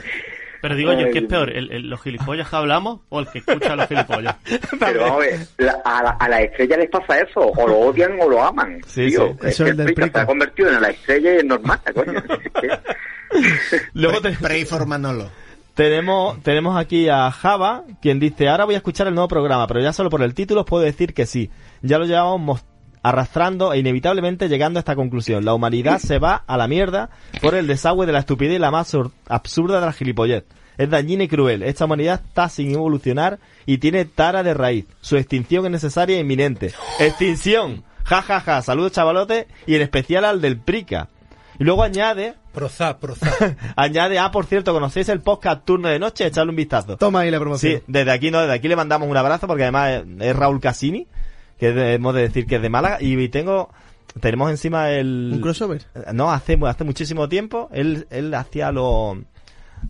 Pero digo yo, ¿qué es peor? ¿El, el- ¿Los gilipollas que hablamos o el que escucha a los gilipollas? Pero vamos a ver, la- a, la, a la estrella les pasa eso, o lo odian o lo aman. Sí, tío. sí. Es Eso es el del se ha convertido en la estrella y es normal, coño. Luego te- Pray for Manolo. tenemos, tenemos aquí a Java, quien dice, ahora voy a escuchar el nuevo programa, pero ya solo por el título os puedo decir que sí. Ya lo llevamos mos- arrastrando e inevitablemente llegando a esta conclusión. La humanidad se va a la mierda por el desagüe de la estupidez y la más sur- absurda de la gilipollez. Es dañina y cruel. Esta humanidad está sin evolucionar y tiene tara de raíz. Su extinción es necesaria e inminente. ¡Extinción! Ja, ja, ja. Saludos, chavalotes. Y en especial al del Prica. Y luego añade, Prozá, prozá. añade, ah, por cierto, ¿conocéis el podcast Turno de Noche? Echadle un vistazo. Toma ahí la promoción. Sí, desde aquí no, desde aquí le mandamos un abrazo porque además es, es Raúl Cassini, que debemos de decir que es de Málaga y tengo tenemos encima el ¿Un crossover? no hace hace muchísimo tiempo él él hacía lo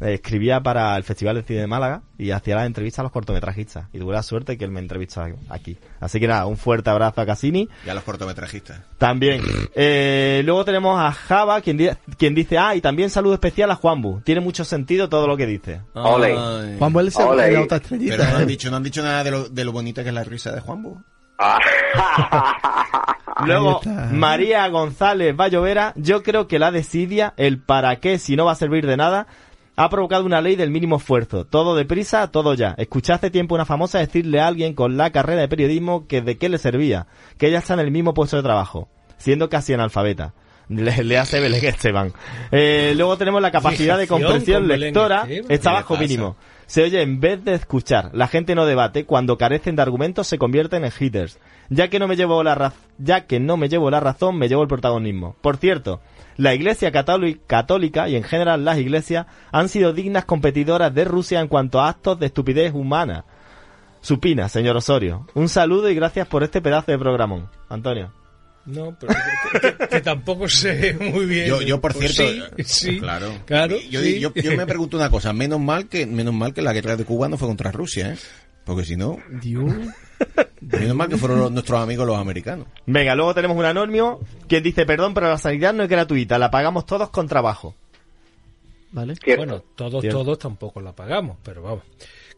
eh, escribía para el Festival de Cine de Málaga y hacía las entrevistas a los cortometrajistas y tuve la suerte que él me entrevistó aquí así que nada un fuerte abrazo a Cassini Y a los cortometrajistas. también. Eh, luego tenemos a Java, quien, di- quien dice, ah, y también saludo especial a Juanbu. Tiene mucho sentido todo lo que dice. Ole. Ay. Juan Buel se Ole. la otra estrellita. Pero no han dicho, no han dicho nada de lo, de lo bonita que es la risa de Juanbu. Luego, Ahí está. María González Vallovera, yo creo que la desidia, el para qué si no va a servir de nada, ha provocado una ley del mínimo esfuerzo. Todo deprisa, todo ya. Escuché hace tiempo una famosa decirle a alguien con la carrera de periodismo que de qué le servía, que ella está en el mismo puesto de trabajo, siendo casi analfabeta. Le, le hace Belén Esteban. Eh, luego tenemos la capacidad de comprensión con lectora, está ¿Qué le bajo pasa? mínimo. Se oye en vez de escuchar. La gente no debate. Cuando carecen de argumentos se convierten en hitters. Ya que no me llevo la raz- ya que no me llevo la razón, me llevo el protagonismo. Por cierto, la Iglesia católi- católica y en general las iglesias han sido dignas competidoras de Rusia en cuanto a actos de estupidez humana. Supina, señor Osorio. Un saludo y gracias por este pedazo de programón. Antonio. No, pero que, que- que tampoco sé muy bien. Yo, yo por Pues cierto, sí, sí, claro, claro, Yo, sí. yo, yo me pregunto una cosa, menos mal que, menos mal que la guerra de Cuba no fue contra Rusia, ¿eh? Porque si no, Dios. menos mal que fueron los- nuestros amigos los americanos. Venga, luego tenemos un anónimo que dice, perdón, pero la sanidad no es gratuita, la pagamos todos con trabajo. Vale. Cierto. Bueno, todos, Cierto. todos tampoco la pagamos, pero vamos.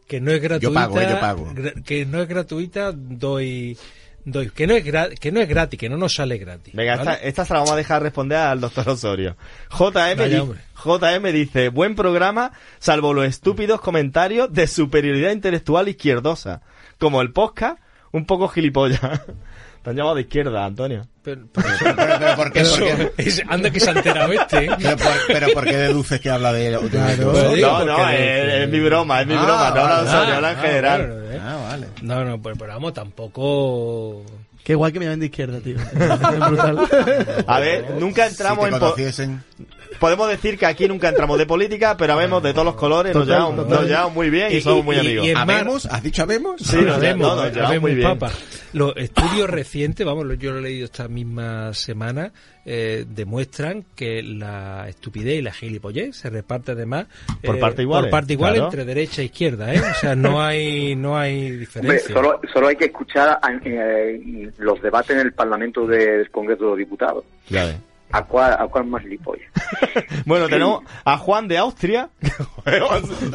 Que no es gratuita. pago, eh, yo pago. Que no es gratuita, doy, doy, que no es que no es gratis, que no nos sale gratis. Venga, ¿vale? esta, esta se la vamos a dejar responder al doctor Osorio. JM, Vaya. JM dice, buen programa, salvo los estúpidos comentarios de superioridad intelectual izquierdosa. Como el podcast, un poco gilipollas. Te han llamado de izquierda, Antonio. Pero, pero Pero, pero ¿por qué? eso- ¿Por qué? es- anda que se ha enterado este. ¿eh? Pero, por, pero ¿por qué deduces que habla de, de- Claro. Pues digo, no, no, porque- es, es mi broma, es mi Ah, broma, no habla. Osorio, habla en Ah, general. bueno, ¿eh? Ah, vale. No, no, pero, pero vamos, tampoco... Qué guay que me llamen de izquierda, tío. Es brutal. A ver, nunca entramos si te en... Podemos decir que aquí nunca entramos de política, pero vemos de todos los colores, nos llevamos, total. nos llevamos muy bien y, Y- somos muy y- amigos. y- ¿Habemos? ¿Has dicho habemos? Sí, No, nos habemos, no, nos llevamos habemos, muy bien. papa. Los estudios recientes, vamos, lo- yo lo he leído esta misma semana, eh, demuestran que la estupidez y la gilipollez se reparte además Por eh, parte igual, por parte igual claro. entre derecha e izquierda, ¿eh? O sea, no hay no hay Hombre, diferencia. solo, solo hay que escuchar a- eh, los debates en el Parlamento del Congreso de los Diputados. Ya ves. ¿A cuál, a cuál más lipolla? Bueno, tenemos a Juan de Austria.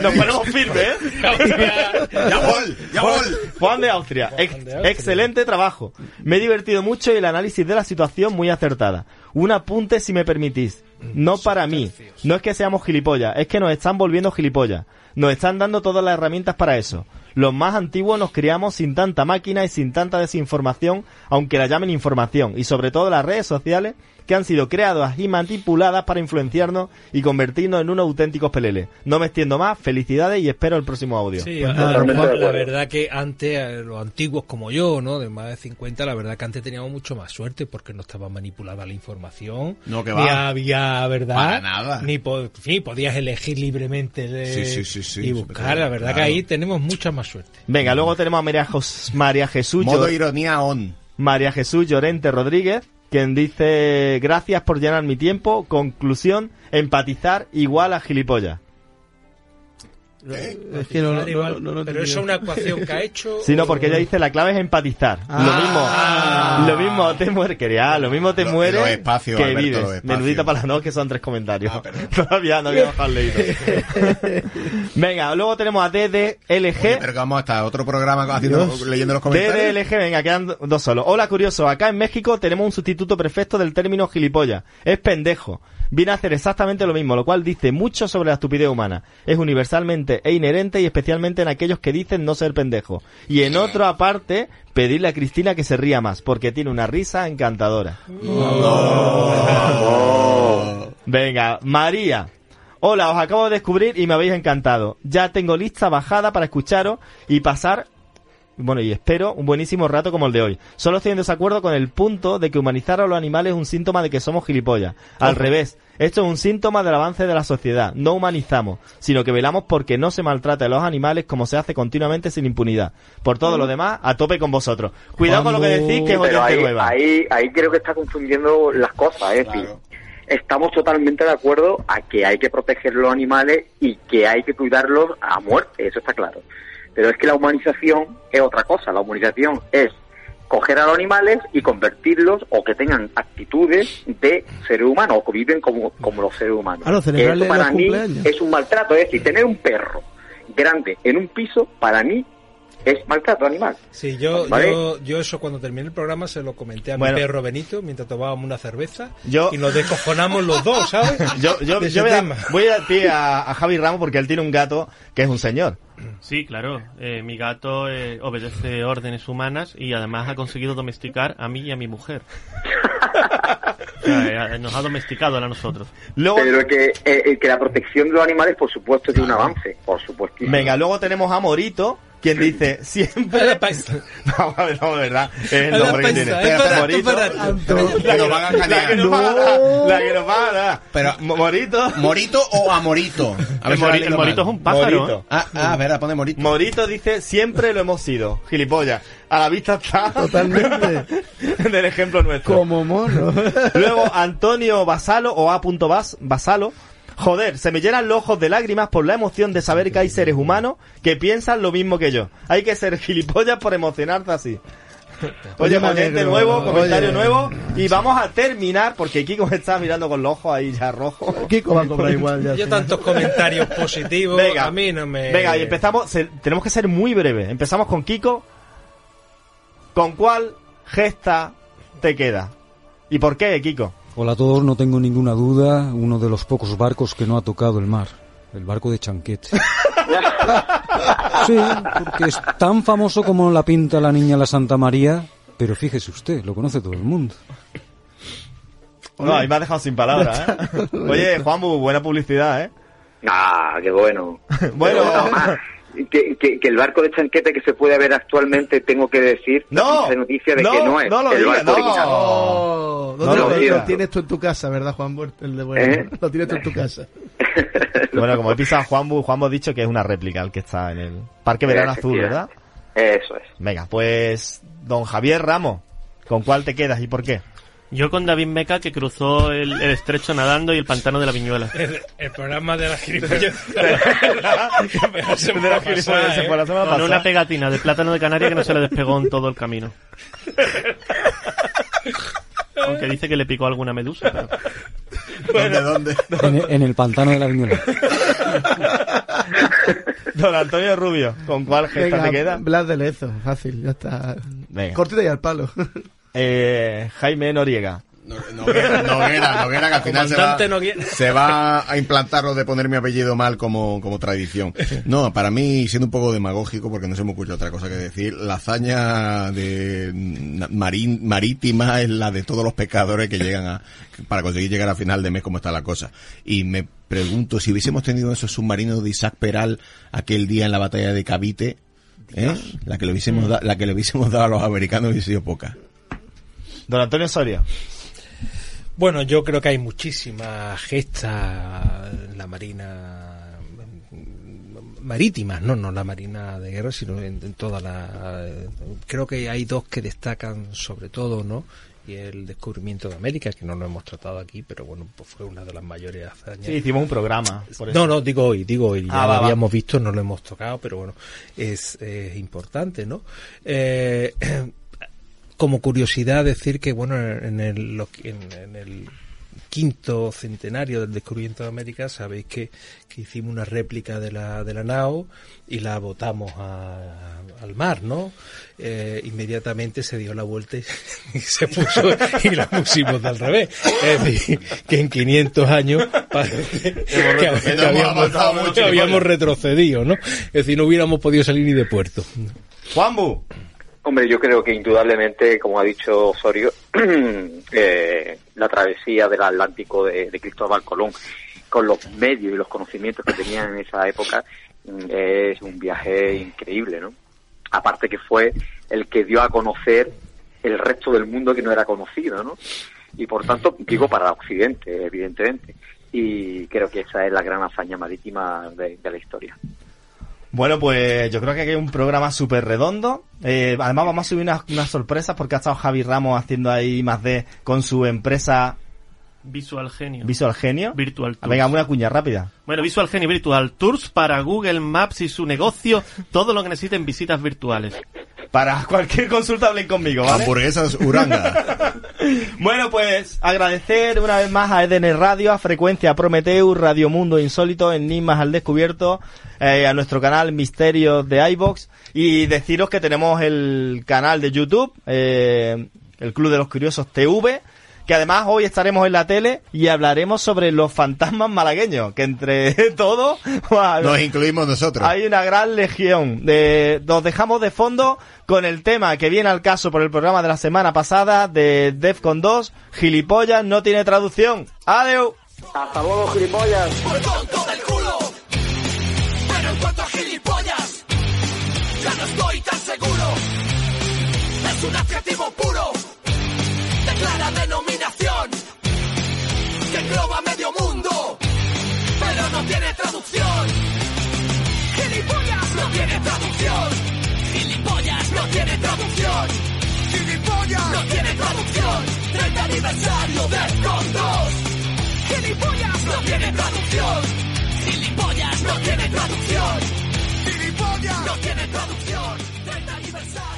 Nos ponemos firmes, ¿eh? ¡Ya vol! ¡Ya vol! Juan de Austria. Ex- Juan de Austria. excelente trabajo. Me he divertido mucho y el análisis de la situación muy acertada. Un apunte si me permitís. No para mí. No es que seamos gilipollas, es que nos están volviendo gilipollas. Nos están dando todas las herramientas para eso. Los más antiguos nos criamos sin tanta máquina y sin tanta desinformación, aunque la llamen información, y sobre todo las redes sociales que han sido creadas y manipuladas para influenciarnos y convertirnos en unos auténticos peleles. No me extiendo más, felicidades y espero el próximo audio. Sí, Pues nada, la verdad que antes, eh, los antiguos como yo, ¿no? De más de 50, la verdad que antes teníamos mucho más suerte porque no estaba manipulada la información. No, que Ni va. había, ¿verdad? Para nada. Ni po- fin, podías elegir libremente de- Sí, sí, sí, sí, y buscar. La verdad claro. que ahí tenemos mucha más suerte. Venga, luego tenemos a María, Jos- María Jesús Modo ironía on. María Jesús Llorente Rodríguez, quien dice gracias por llenar mi tiempo. Conclusión, empatizar igual a gilipollas. Es que no, no, Igual, no, no, no pero eso es una ecuación que ha hecho. Sí, no, porque ella dice la clave es empatizar. Ah. Lo mismo, lo mismo te muere, quería, lo mismo te Lo- muere los espacios, que Alberto, vives. los espacios. Menudita para la noche que son tres comentarios. Ah, perdón. Todavía no había bajado el leído. Venga, luego tenemos a DDLG. Oye, pero que vamos a estar otro programa haciendo, Dios. leyendo los comentarios. DDLG, venga, quedan do- dos solos. Hola, curioso. Acá en México tenemos un sustituto perfecto del término gilipollas. Es pendejo. Viene a hacer exactamente lo mismo, lo cual dice mucho sobre la estupidez humana. Es universalmente e inherente y especialmente en aquellos que dicen no ser pendejo. Y en otro aparte, pedirle a Cristina que se ría más, porque tiene una risa encantadora. Venga, María. Hola, os acabo de descubrir y me habéis encantado. Ya tengo lista bajada para escucharos y pasar bueno, y espero un buenísimo rato como el de hoy. Solo estoy en desacuerdo con el punto de que humanizar a los animales es un síntoma de que somos gilipollas. Al revés, esto es un síntoma del avance de la sociedad. No humanizamos, sino que velamos porque no se maltrate a los animales como se hace continuamente sin impunidad. Por todo lo demás, a tope con vosotros. Cuidado con lo que decís, que es oyente nueva. ahí, ahí creo que está confundiendo las cosas. Es Claro. estamos totalmente de acuerdo a que hay que proteger los animales y que hay que cuidarlos a muerte, eso está claro. Pero es que la humanización es otra cosa. La humanización es coger a los animales y convertirlos o que tengan actitudes de seres humanos o que viven como, como los seres humanos. Claro, Eso para mí cumpleaños. es un maltrato. Es decir, tener un perro grande en un piso, para mí, es maltrato animal. Sí, yo, ¿Vale? yo, yo eso cuando terminé el programa se lo comenté a Bueno. mi perro Benito mientras tomábamos una cerveza Yo- y nos descojonamos los dos, ¿sabes? Yo, yo, yo voy, a, voy a ti a, a Javi Ramos porque él tiene un gato que es un señor. Sí, claro. Eh, mi gato eh, obedece órdenes humanas y además ha conseguido domesticar a mí y a mi mujer. O sea, eh, nos ha domesticado a nosotros. Luego, Pero que, eh, eh, que la protección de los animales, por supuesto, es un avance. Por supuesto. venga, luego tenemos a Morito, quien dice siempre... Vamos a ver, no, de verdad. Es el la nombre que tiene. Morito. espera. Que nos van a La que canear. nos va a dar, la que nos va a dar. Pero- Mo- Morito. ¿Morito o amorito? A El, mori- leído el morito es un pájaro. Morito. ¿eh? Ah, ah, verá, pone morito. Morito dice, siempre lo hemos sido. Gilipollas. A la vista está. Totalmente. del ejemplo nuestro. Como mono. Luego, Antonio Basalo, o A. Bas, Basalo. Joder, se me llenan los ojos de lágrimas por la emoción de saber que hay seres humanos que piensan lo mismo que yo. Hay que ser gilipollas por emocionarte así. Oye, oyente nuevo, comentario Oye. nuevo. Y vamos a terminar, porque Kiko me está mirando con los ojos ahí ya rojos. Kiko va a igual ya. Yo tantos comentarios positivos, Venga, a mí no me... Venga, y empezamos. se- tenemos que ser muy breves. Empezamos con Kiko. ¿Con cuál gesta te queda? ¿Y por qué, Kiko? Hola a todos, no tengo ninguna duda, uno de los pocos barcos que no ha tocado el mar, el barco de Chanquete. Sí, porque es tan famoso como la pinta la niña la Santa María, pero fíjese usted, lo conoce todo el mundo. No, ahí me has dejado sin palabras, ¿eh? Oye, Juanbu, buena publicidad, ¿eh? Ah, qué bueno. Bueno. Que, que, que el barco de chanquete que se puede ver actualmente, tengo que decir, No, la noticia de no, que no es no lo el digas, barco no. original. Oh, ¿dónde No lo, lo tienes tú en tu casa, verdad, Juan? El de bueno. ¿Eh? Lo tienes tú en tu casa. Bueno, como he pisado a Juanbu, Juanbu ha dicho que es una réplica el que está en el Parque Verano Azul, ¿verdad? Eso es. Venga, pues, don Javier Ramos, ¿con cuál te quedas y por qué? Yo con David Meca que cruzó el, el estrecho nadando y el pantano de la Viñuela. El, el programa de la gilipollas. ¿eh? Con una pegatina de plátano de Canarias que no se le despegó en todo el camino. Aunque dice que le picó alguna medusa. pero- ¿Dónde, dónde? En, en el pantano de la Viñuela. Don Antonio Rubio, ¿con cuál gesta Venga, te queda? Blas de Lezo, fácil, ya está. Venga. Cortita y al palo. Eh, Jaime Noriega. No- Noguera, Noguera, Noguera, que al final se va, Comandante Noguera. se va a implantar lo de poner mi apellido mal como, como tradición. No, para mí, siendo un poco demagógico, porque no se me ocurre otra cosa que decir, la hazaña de marín, marítima es la de todos los pescadores que llegan a, para conseguir llegar a final de mes como está la cosa. Y me pregunto, si hubiésemos tenido esos submarinos de Isaac Peral aquel día en la batalla de Cavite, ¿eh? la que le hubiésemos, da- la que le hubiésemos dado a los americanos hubiese sido poca. Don Antonio Soria. Bueno, yo creo que hay muchísimas gestas en la marina marítimas, no, no la marina de guerra, sino en, en toda la... Creo que hay dos que destacan sobre todo, ¿no? Y el descubrimiento de América, que no lo hemos tratado aquí, pero bueno, pues fue una de las mayores hazañas. Sí, hicimos un programa. Por eso. No, no, digo hoy, digo hoy. Ya Ah, lo va, va. habíamos visto, no lo hemos tocado, pero bueno, es, es importante, ¿no? Eh, como curiosidad decir que, bueno, en el, en, en el quinto centenario del descubrimiento de América, sabéis que, que hicimos una réplica de la, de la nao y la botamos a- al mar, ¿no? Eh, inmediatamente se dio la vuelta y, y se puso y la pusimos del revés. Es decir, que en 500 años parece que, habíamos, que habíamos retrocedido, ¿no? Es decir, no hubiéramos podido salir ni de puerto. Juanbu. Hombre, yo creo que indudablemente, como ha dicho Osorio, eh, la travesía del Atlántico de, Cristóbal Colón, con los medios y los conocimientos que tenían en esa época, mm, es un viaje increíble, ¿no? Aparte que fue el que dio a conocer el resto del mundo que no era conocido, ¿no? Y por tanto, digo para Occidente, evidentemente. Y creo que esa es la gran hazaña marítima de la historia. Bueno, pues yo creo que aquí hay un programa súper redondo. Eh, además vamos a subir unas, unas sorpresas porque ha estado Javi Ramos haciendo ahí más de con su empresa Visual Genio. Visual Genio. Virtual Ah, Tours. Venga, una cuña rápida. Bueno, Visual Genio Virtual Tours para Google Maps y su negocio, todo lo que necesiten visitas virtuales. Para cualquier consulta hablen conmigo, ¿vale? Hamburguesas Uranga. Bueno, pues agradecer una vez más a EDN Radio, a Frecuencia Prometheus, Radio Mundo Insólito, Enigmas al Descubierto, eh, a nuestro canal Misterios de iBox y deciros que tenemos el canal de YouTube, eh, el Club de los Curiosos TV, que además hoy estaremos en la tele y hablaremos sobre los fantasmas malagueños, que entre todos Nos incluimos nosotros. hay una gran legión. De, nos dejamos de fondo con el tema que viene al caso por el programa de la semana pasada de Defcon 2, Gilipollas no tiene traducción. Adiós. Hasta luego, gilipollas. por tonto del culo. Pero en cuanto a gilipollas, ya no estoy tan seguro. Es un adjetivo puro, clara denominación, que engloba medio mundo, pero no tiene traducción. Gilipollas no tiene traducción. Gilipollas no tiene traducción. Gilipollas no tiene traducción. 30 aniversario de Con 2. Gilipollas no tiene traducción. Gilipollas no tiene traducción. Gilipollas no tiene traducción. 30 aniversario de Con 2.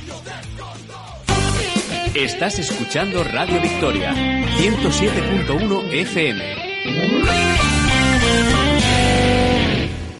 Estás escuchando Radio Victoria, 107.1 FM.